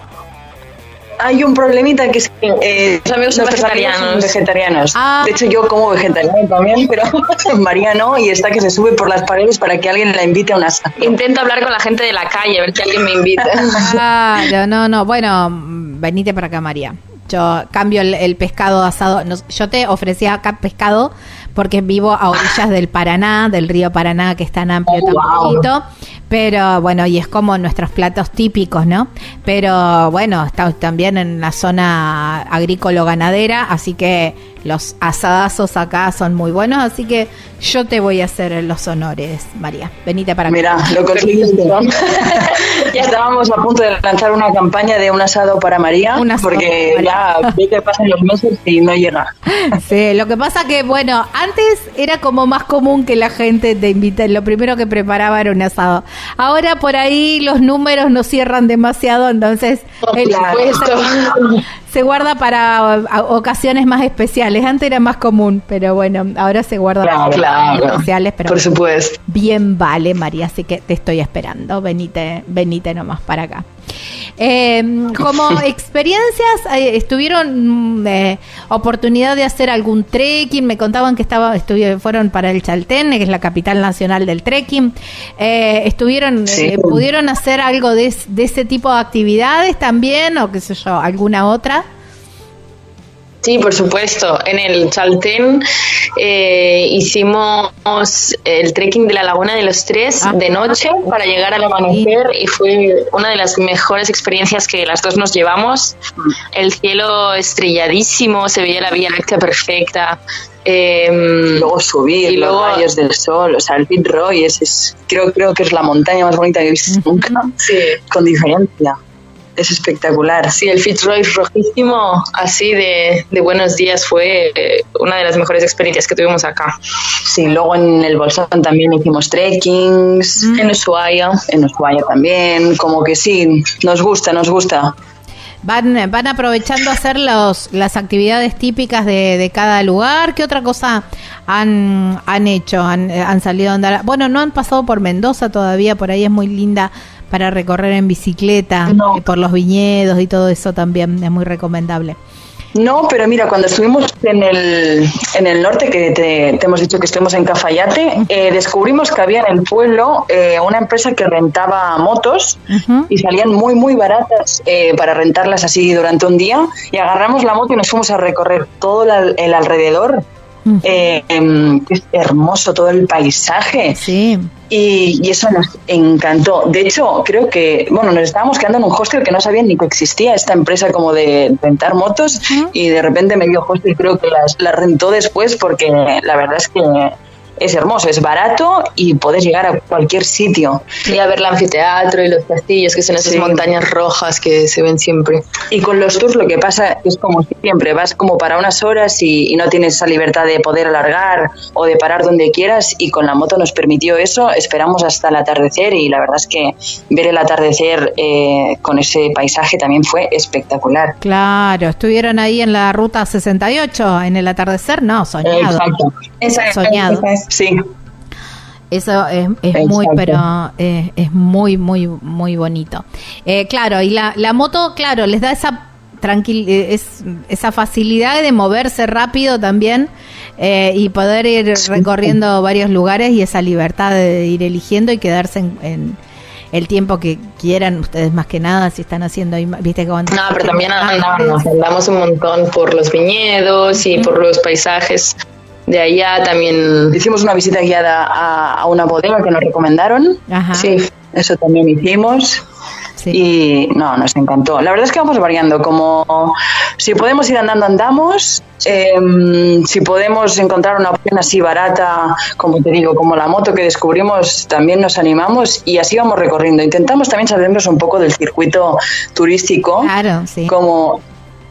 Speaker 8: Hay un problemita que es que eh,
Speaker 9: Los amigos son
Speaker 8: amigos
Speaker 9: vegetarianos.
Speaker 8: son vegetarianos.
Speaker 2: Ah.
Speaker 8: De hecho, yo como vegetariano también, pero María no, y está que se sube por las paredes para que alguien la invite a un asado.
Speaker 9: Intento hablar con la gente de la calle, a ver si alguien me invita.
Speaker 2: Claro, no, no. Bueno, venite para acá, María. Yo cambio el, el pescado asado. Nos- yo te ofrecía acá pescado porque vivo a orillas del Paraná, del río Paraná, que es tan amplio,
Speaker 8: Oh,
Speaker 2: tan
Speaker 8: wow.
Speaker 2: bonito. Pero bueno, y es como nuestros platos típicos, ¿no? Pero bueno, estamos también en la zona agrícola-ganadera, así que los asadazos acá son muy buenos. Así que yo te voy a hacer los honores, María. Venite para acá.
Speaker 8: Mira, lo conseguiste. ya estábamos a punto de lanzar una campaña de un asado para María,
Speaker 2: Un asado
Speaker 8: porque
Speaker 2: para
Speaker 8: ya ve que pasan los meses y no llega.
Speaker 2: Sí, lo que pasa que, bueno, antes era como más común que la gente te invite, lo primero que preparaba era un asado. Ahora por ahí los números no cierran demasiado, entonces el-
Speaker 8: Claro.
Speaker 2: Se, guarda para ocasiones más especiales. Antes era más común, pero bueno, ahora se guarda para
Speaker 8: Claro,
Speaker 2: ocasiones
Speaker 8: claro.
Speaker 2: especiales, pero
Speaker 8: Por supuesto.
Speaker 2: bien vale, María, así que te estoy esperando. Venite, venite nomás para acá. Eh, como experiencias, eh, estuvieron mm, eh, oportunidad de hacer algún trekking. Me contaban que estaba, fueron para el Chaltén, que es la capital nacional del trekking. Eh, estuvieron,
Speaker 8: Sí.
Speaker 2: eh, pudieron hacer algo de, de ese tipo de actividades también, o qué sé yo, alguna otra.
Speaker 9: Sí, por supuesto. En el Chaltén eh, hicimos el trekking de la Laguna de los Tres
Speaker 2: Ah.
Speaker 9: de noche para llegar al amanecer y fue una de las mejores experiencias que las dos nos llevamos. El cielo estrelladísimo, se veía la Vía Láctea perfecta. Eh,
Speaker 8: Luego subir
Speaker 9: Y
Speaker 8: los
Speaker 9: luego-
Speaker 8: rayos del sol, o sea, el Fitzroy es, es- creo, creo que es la montaña más bonita que he visto nunca,
Speaker 9: sí,
Speaker 8: con diferencia. Es espectacular.
Speaker 9: sí, el Fitzroy rojísimo, así de, de buenos días, fue eh, una de las mejores experiencias que tuvimos acá.
Speaker 8: Sí, luego en el Bolsón también hicimos trekkings,
Speaker 9: En Ushuaia.
Speaker 8: en Ushuaia también, como que sí, nos gusta, nos gusta.
Speaker 2: Van, van aprovechando a hacer los, las actividades típicas de, de cada lugar. ¿Qué otra cosa han, han hecho? Han, han salido a andar? Bueno, no han pasado por Mendoza todavía, por ahí es muy linda para recorrer en bicicleta,
Speaker 8: No.
Speaker 2: y por los viñedos y todo eso también es muy recomendable.
Speaker 8: No, pero mira, cuando estuvimos en el, en el norte, que te, te hemos dicho que estuvimos en Cafayate, eh, descubrimos que había en el pueblo eh, una empresa que rentaba motos y salían muy, muy baratas eh, para rentarlas así durante un día. Y agarramos la moto y nos fuimos a recorrer todo el alrededor.
Speaker 2: Ujú.
Speaker 8: Eh, em, es hermoso todo el paisaje.
Speaker 2: Sí,
Speaker 8: Y, y eso nos encantó. De hecho, creo que, bueno, nos estábamos quedando en un hostel que no sabían ni que existía esta empresa como de rentar motos y de repente me dio hostel, creo que las, las rentó después porque la verdad es que es hermoso, es barato y puedes llegar a cualquier sitio.
Speaker 9: Y a ver el anfiteatro y los castillos, que son esas
Speaker 8: Sí.
Speaker 9: montañas rojas que se ven siempre.
Speaker 8: Y con los tours lo que pasa es como siempre, vas como para unas horas y, y no tienes esa libertad de poder alargar o de parar donde quieras y con la moto nos permitió eso, esperamos hasta el atardecer y la verdad es que ver el atardecer eh, con ese paisaje también fue espectacular.
Speaker 2: Claro, estuvieron ahí en la ruta 68 en el atardecer, no, soñado.
Speaker 8: Exacto.
Speaker 2: Soñado.
Speaker 8: Sí.
Speaker 2: Eso es, es muy, pero eh, es muy, muy, muy bonito. Eh, claro, y la, la moto, claro, les da esa tranquil eh, es, esa facilidad de moverse rápido también eh, y poder ir recorriendo varios lugares y esa libertad de ir eligiendo y quedarse en, en el tiempo que quieran ustedes más que nada si están haciendo ahí, viste que
Speaker 9: No, pero también andamos, andamos un montón por los viñedos y por los paisajes de allá también.
Speaker 8: Hicimos una visita guiada a, a una bodega que nos recomendaron.
Speaker 2: Ajá.
Speaker 8: Sí, eso también hicimos. Y no, nos encantó. La verdad es que vamos variando, como si podemos ir andando, andamos. Em, si podemos encontrar una opción así barata, como te digo, como la moto que descubrimos, también nos animamos y así vamos recorriendo. Intentamos también salirnos un poco del circuito turístico.
Speaker 2: Claro, sí.
Speaker 8: Como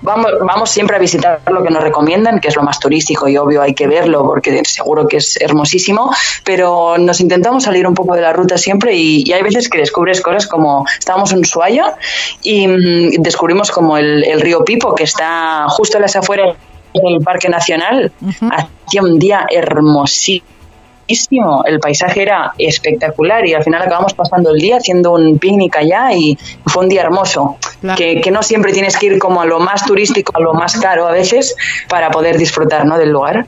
Speaker 8: Vamos, vamos siempre a visitar lo que nos recomiendan, que es lo más turístico y obvio hay que verlo porque seguro que es hermosísimo, pero nos intentamos salir un poco de la ruta siempre y, y hay veces que descubres cosas como estábamos en Ushuaia y mm, descubrimos como el, el río Pipo que está justo a las afueras del Parque Nacional. Hacía un día hermosísimo el paisaje era espectacular y al final acabamos pasando el día haciendo un picnic allá y fue un día hermoso.
Speaker 2: Claro.
Speaker 8: Que, que no siempre tienes que ir como a lo más turístico, a lo más caro a veces para poder disfrutar ¿no? del lugar.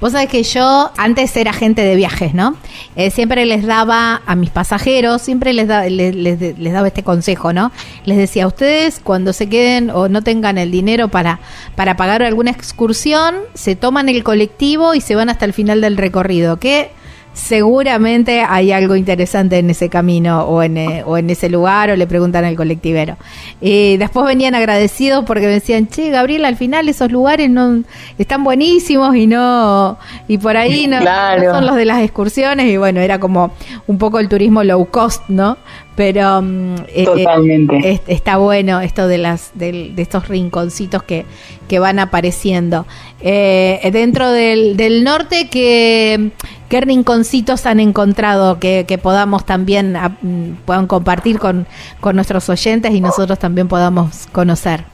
Speaker 2: Vos sabés que yo antes era agente de viajes, ¿no? Eh, siempre les daba a mis pasajeros, siempre les, da- les, les- daba este consejo, ¿no? Les decía, ustedes cuando se queden o no tengan el dinero para, para pagar alguna excursión, se toman el colectivo y se van hasta el final del recorrido, que seguramente hay algo interesante en ese camino o en, eh, o en ese lugar o le preguntan al colectivero. Y después venían agradecidos porque me decían, che, Gabriel, al final esos lugares no están buenísimos y no y por ahí no,
Speaker 8: Claro.
Speaker 2: no son los de las excursiones y bueno, era como un poco el turismo low cost, ¿no? Pero mm, eh,
Speaker 8: Totalmente.
Speaker 2: es- está bueno esto de las del- de estos rinconcitos que, que van apareciendo. Eh, dentro del, del norte, ¿qué, ¿qué rinconcitos han encontrado que, que podamos también mm, puedan compartir con, con nuestros oyentes y nosotros también podamos conocer?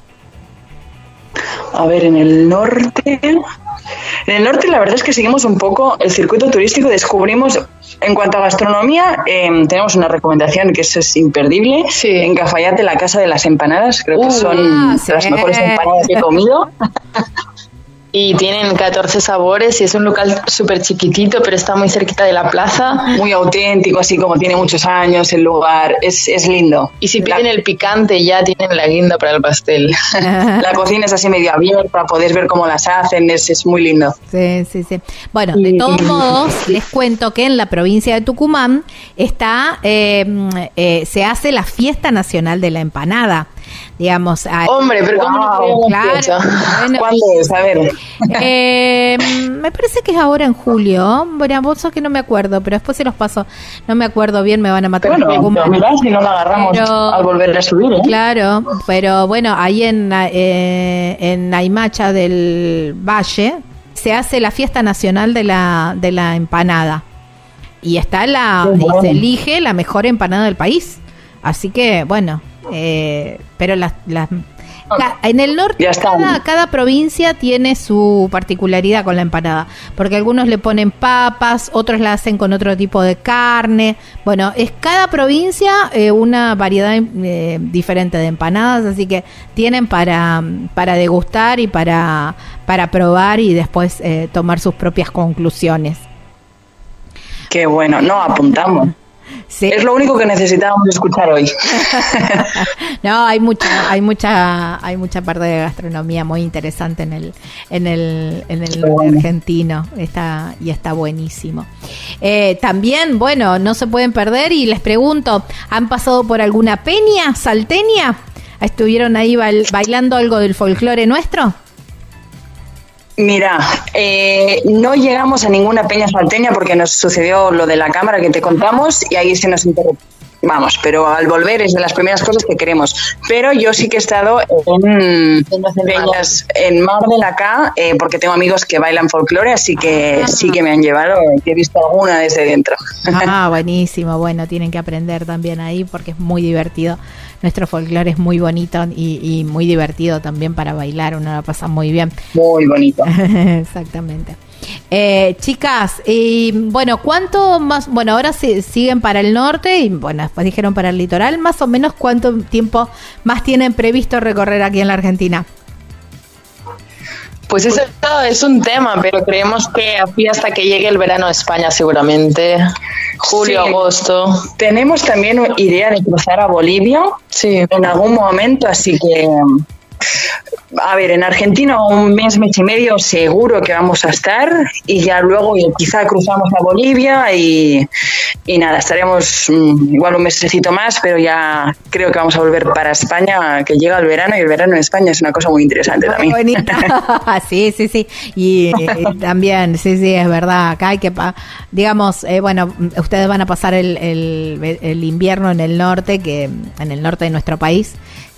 Speaker 8: A ver, en el norte. En el norte, la verdad es que seguimos un poco el circuito turístico. Descubrimos, en cuanto a gastronomía, em, tenemos una recomendación que eso es imperdible. En Cafayate, la casa de las empanadas. Creo que
Speaker 9: Uh,
Speaker 8: son
Speaker 9: ah,
Speaker 8: las mejores empanadas que he comido.
Speaker 9: Y tienen 14 sabores y es un local súper chiquitito, pero está muy cerquita de la plaza.
Speaker 8: Muy auténtico, así como tiene muchos años el lugar. Es, es lindo.
Speaker 9: Y si piden el picante, ya tienen la guinda para el pastel.
Speaker 8: la cocina es así medio abierta, podés ver cómo las hacen, es, es muy lindo.
Speaker 2: Sí, sí, sí. Bueno, de todos modos, les cuento que en la provincia de Tucumán está, eh, mm, eh, se hace la fiesta nacional de la empanada. Digamos, a-
Speaker 9: Hombre, pero ¿cómo no
Speaker 2: Claro, bueno.
Speaker 8: ¿Cuándo es? A ver.
Speaker 2: Eh, me parece que es ahora en julio. Bueno, vos sos que no me acuerdo, pero después se los paso. No me acuerdo bien, me van a matar.
Speaker 8: Bueno, mirá si no la agarramos
Speaker 2: Pero-
Speaker 8: al volver a subir, ¿eh?
Speaker 2: Claro, pero bueno, ahí en, eh, en Aymacha del Valle se hace la fiesta nacional de la, de la empanada. Y está la, y se elige la mejor empanada del país. Así que, bueno, eh, pero las, las- en el norte cada, cada provincia tiene su particularidad con la empanada, porque algunos le ponen papas, otros la hacen con otro tipo de carne. Bueno, es cada provincia eh, una variedad eh, diferente de empanadas, así que tienen para, para degustar y para, para probar y después eh, tomar sus propias conclusiones.
Speaker 8: Qué bueno, no apuntamos. Es lo único que necesitábamos escuchar hoy.
Speaker 2: No, hay mucha, hay mucha, hay mucha parte de gastronomía muy interesante en el, en el, en el argentino. Está, y está buenísimo. Eh, también, bueno, no se pueden perder y les pregunto, ¿han pasado por alguna peña salteña? ¿Estuvieron ahí bail- bailando algo del folclore nuestro?
Speaker 8: Mira, eh, no llegamos a ninguna peña salteña porque nos sucedió lo de la cámara que te contamos y ahí se nos interrumpió Vamos, pero al volver es de las primeras cosas que queremos. Pero yo sí que he estado en peñas en Mar del Acá, eh, porque tengo amigos que bailan folclore, así que sí que me han llevado, que he visto alguna desde dentro.
Speaker 2: Ah, buenísimo, bueno, tienen que aprender también ahí porque es muy divertido. Nuestro folclore es muy bonito y, y muy divertido también para bailar, uno la pasa muy bien.
Speaker 8: Muy bonito.
Speaker 2: Exactamente. Eh, chicas, y bueno, ¿cuánto más? Bueno, ahora sí, siguen para el norte y bueno, después dijeron para el litoral. Más o menos, ¿cuánto tiempo más tienen previsto recorrer aquí en la Argentina?
Speaker 9: Pues eso es un tema, pero creemos que así hasta que llegue el verano de España seguramente, julio,
Speaker 8: Sí.
Speaker 9: agosto.
Speaker 8: Tenemos también idea de cruzar a Bolivia en algún momento, así que, a ver, en Argentina un mes, mes y medio seguro que vamos a estar y ya luego quizá cruzamos a Bolivia y, y nada, estaremos mm, igual un mesecito más, pero ya creo que vamos a volver para España, que llega el verano y el verano en España es una cosa muy interesante también.
Speaker 2: Bonita. sí, sí, sí. Y, eh, también, sí, sí, es verdad. Acá hay que, pa- digamos, eh, bueno, ustedes van a pasar el, el- el invierno en el norte, que en el norte de nuestro país,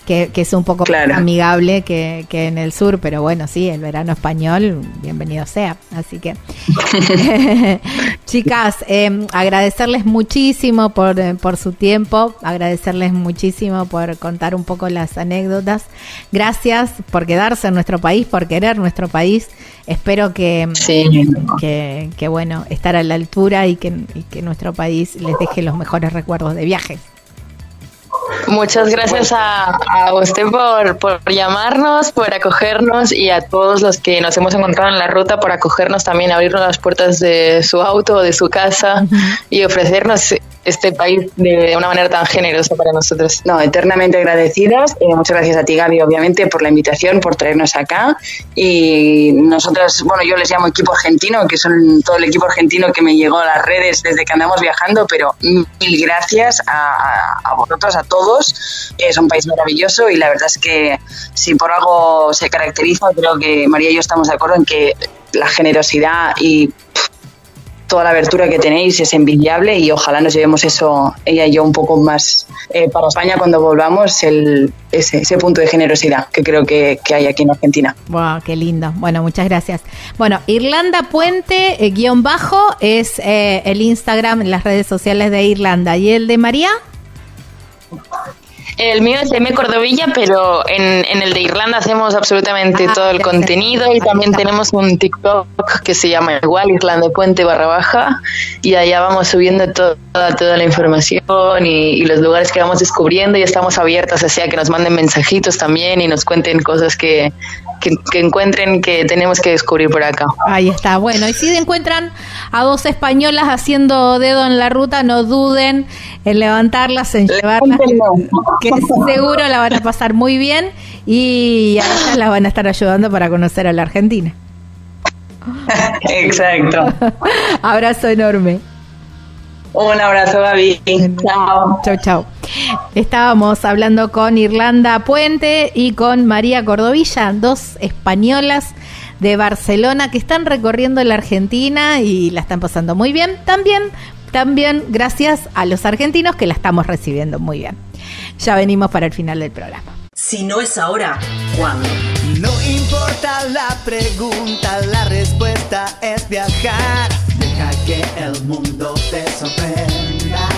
Speaker 2: que, que es un poco más amigable que, que en el sur, pero bueno, sí, el verano español, bienvenido sea. Así que, chicas, eh, agradecerles muchísimo por, eh, por su tiempo, agradecerles muchísimo por contar un poco las anécdotas. Gracias por quedarse en nuestro país, por querer nuestro país. Espero que, que, que, bueno, estar a la altura y que, y que nuestro país les deje los mejores recuerdos de viajes.
Speaker 9: Muchas gracias a, a usted por, por llamarnos, por acogernos y a todos los que nos hemos encontrado en la ruta por acogernos también, abrirnos las puertas de su auto de su casa y ofrecernos este país de una manera tan generosa para nosotros.
Speaker 8: No, eternamente agradecidas. Eh, muchas gracias a ti, Gaby, obviamente, por la invitación, por traernos acá. Y nosotras, bueno, yo les llamo equipo argentino, que son todo el equipo argentino que me llegó a las redes desde que andamos viajando, pero mil gracias a, a vosotros, a todos. Es un país maravilloso y la verdad es que si por algo se caracteriza, creo que María y yo estamos de acuerdo en que la generosidad y toda la abertura que tenéis es envidiable y ojalá nos llevemos eso, ella y yo, un poco más eh, para España cuando volvamos, ese, punto de generosidad que creo que, que hay aquí en Argentina.
Speaker 2: Wow, qué lindo. Bueno, muchas gracias. Bueno, Irlanda Puente, eh, guion bajo, es eh, el Instagram, las redes sociales de Irlanda. ¿Y el de María?
Speaker 9: El mío es M. Cordovilla, pero en, en el de Irlanda hacemos absolutamente todo el contenido y también tenemos un TikTok que se llama igual Irlanda Puente barra baja y allá vamos subiendo toda, toda la información y, y los lugares que vamos descubriendo y estamos abiertas hacia que nos manden mensajitos también y nos cuenten cosas que, que, que encuentren que tenemos que descubrir por acá.
Speaker 2: Ahí está. Bueno, y si encuentran a dos españolas haciendo dedo en la ruta, no duden en levantarlas, en llevarlas, que seguro la van a pasar muy bien y a ellas las van a estar ayudando para conocer a la Argentina.
Speaker 8: Exacto.
Speaker 2: Abrazo enorme.
Speaker 8: Un abrazo, Gaby. Chao.
Speaker 2: Chau, chau. Estábamos hablando con Irlanda Puente y con María Cordovilla, dos españolas de Barcelona que están recorriendo la Argentina y la están pasando muy bien. También, también gracias a los argentinos que la estamos recibiendo muy bien. Ya venimos para el final del programa.
Speaker 5: Si no es ahora, ¿cuándo?
Speaker 1: No importa la pregunta, la respuesta es viajar. Que el mundo te sorprenda.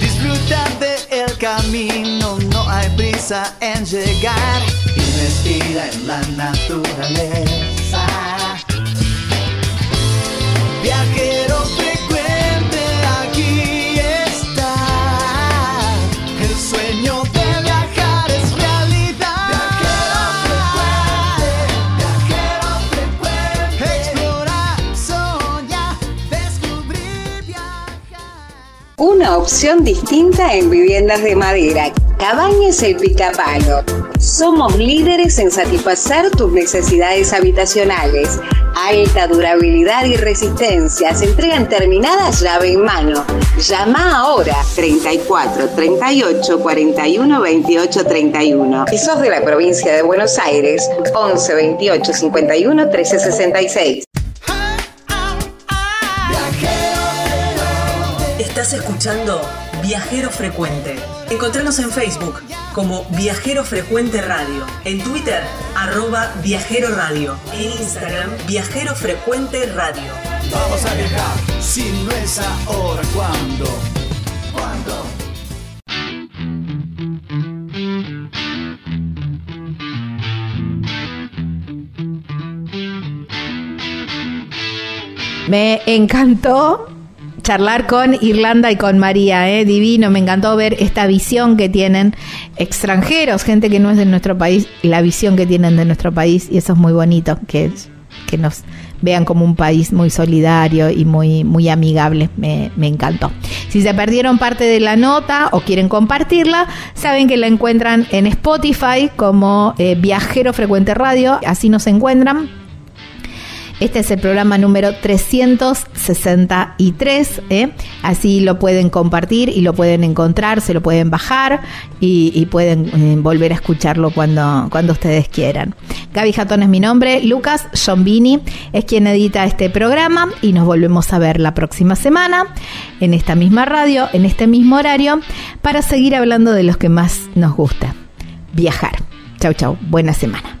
Speaker 1: Disfruta del camino, no hay prisa en llegar. Investiga en la naturaleza.
Speaker 11: Una opción distinta en viviendas de madera. Cabañas El Picapalo. Somos líderes en satisfacer tus necesidades habitacionales. Alta durabilidad y resistencia. Se entregan terminadas llave en mano. Llama ahora 34 38 41 28 31. Si sos de la provincia de Buenos Aires, 11 28 51 13 66.
Speaker 5: Estás escuchando Viajero Frecuente. Encontranos en Facebook como Viajero Frecuente Radio, en Twitter arroba Viajero Radio, en Instagram Viajero Frecuente Radio.
Speaker 1: Vamos a viajar, si no es ahora, ¿cuándo? ¿Cuándo?
Speaker 2: Me encantó charlar con Irlanda y con María, ¿eh? divino, me encantó ver esta visión que tienen extranjeros, gente que no es de nuestro país, la visión que tienen de nuestro país y eso es muy bonito, que, que nos vean como un país muy solidario y muy, muy amigable, me, encantó. Si se perdieron parte de la nota o quieren compartirla, saben que la encuentran en Spotify como eh, Viajero Frecuente Radio, así nos encuentran este es el programa número 363, ¿eh? así lo pueden compartir y lo pueden encontrar, se lo pueden bajar y, pueden eh, volver a escucharlo cuando, cuando ustedes quieran. Gaby Jatón es mi nombre, Lucas Jombini es quien edita este programa y nos volvemos a ver la próxima semana en esta misma radio, en este mismo horario, para seguir hablando de los que más nos gusta, viajar. Chau, chau, buena semana.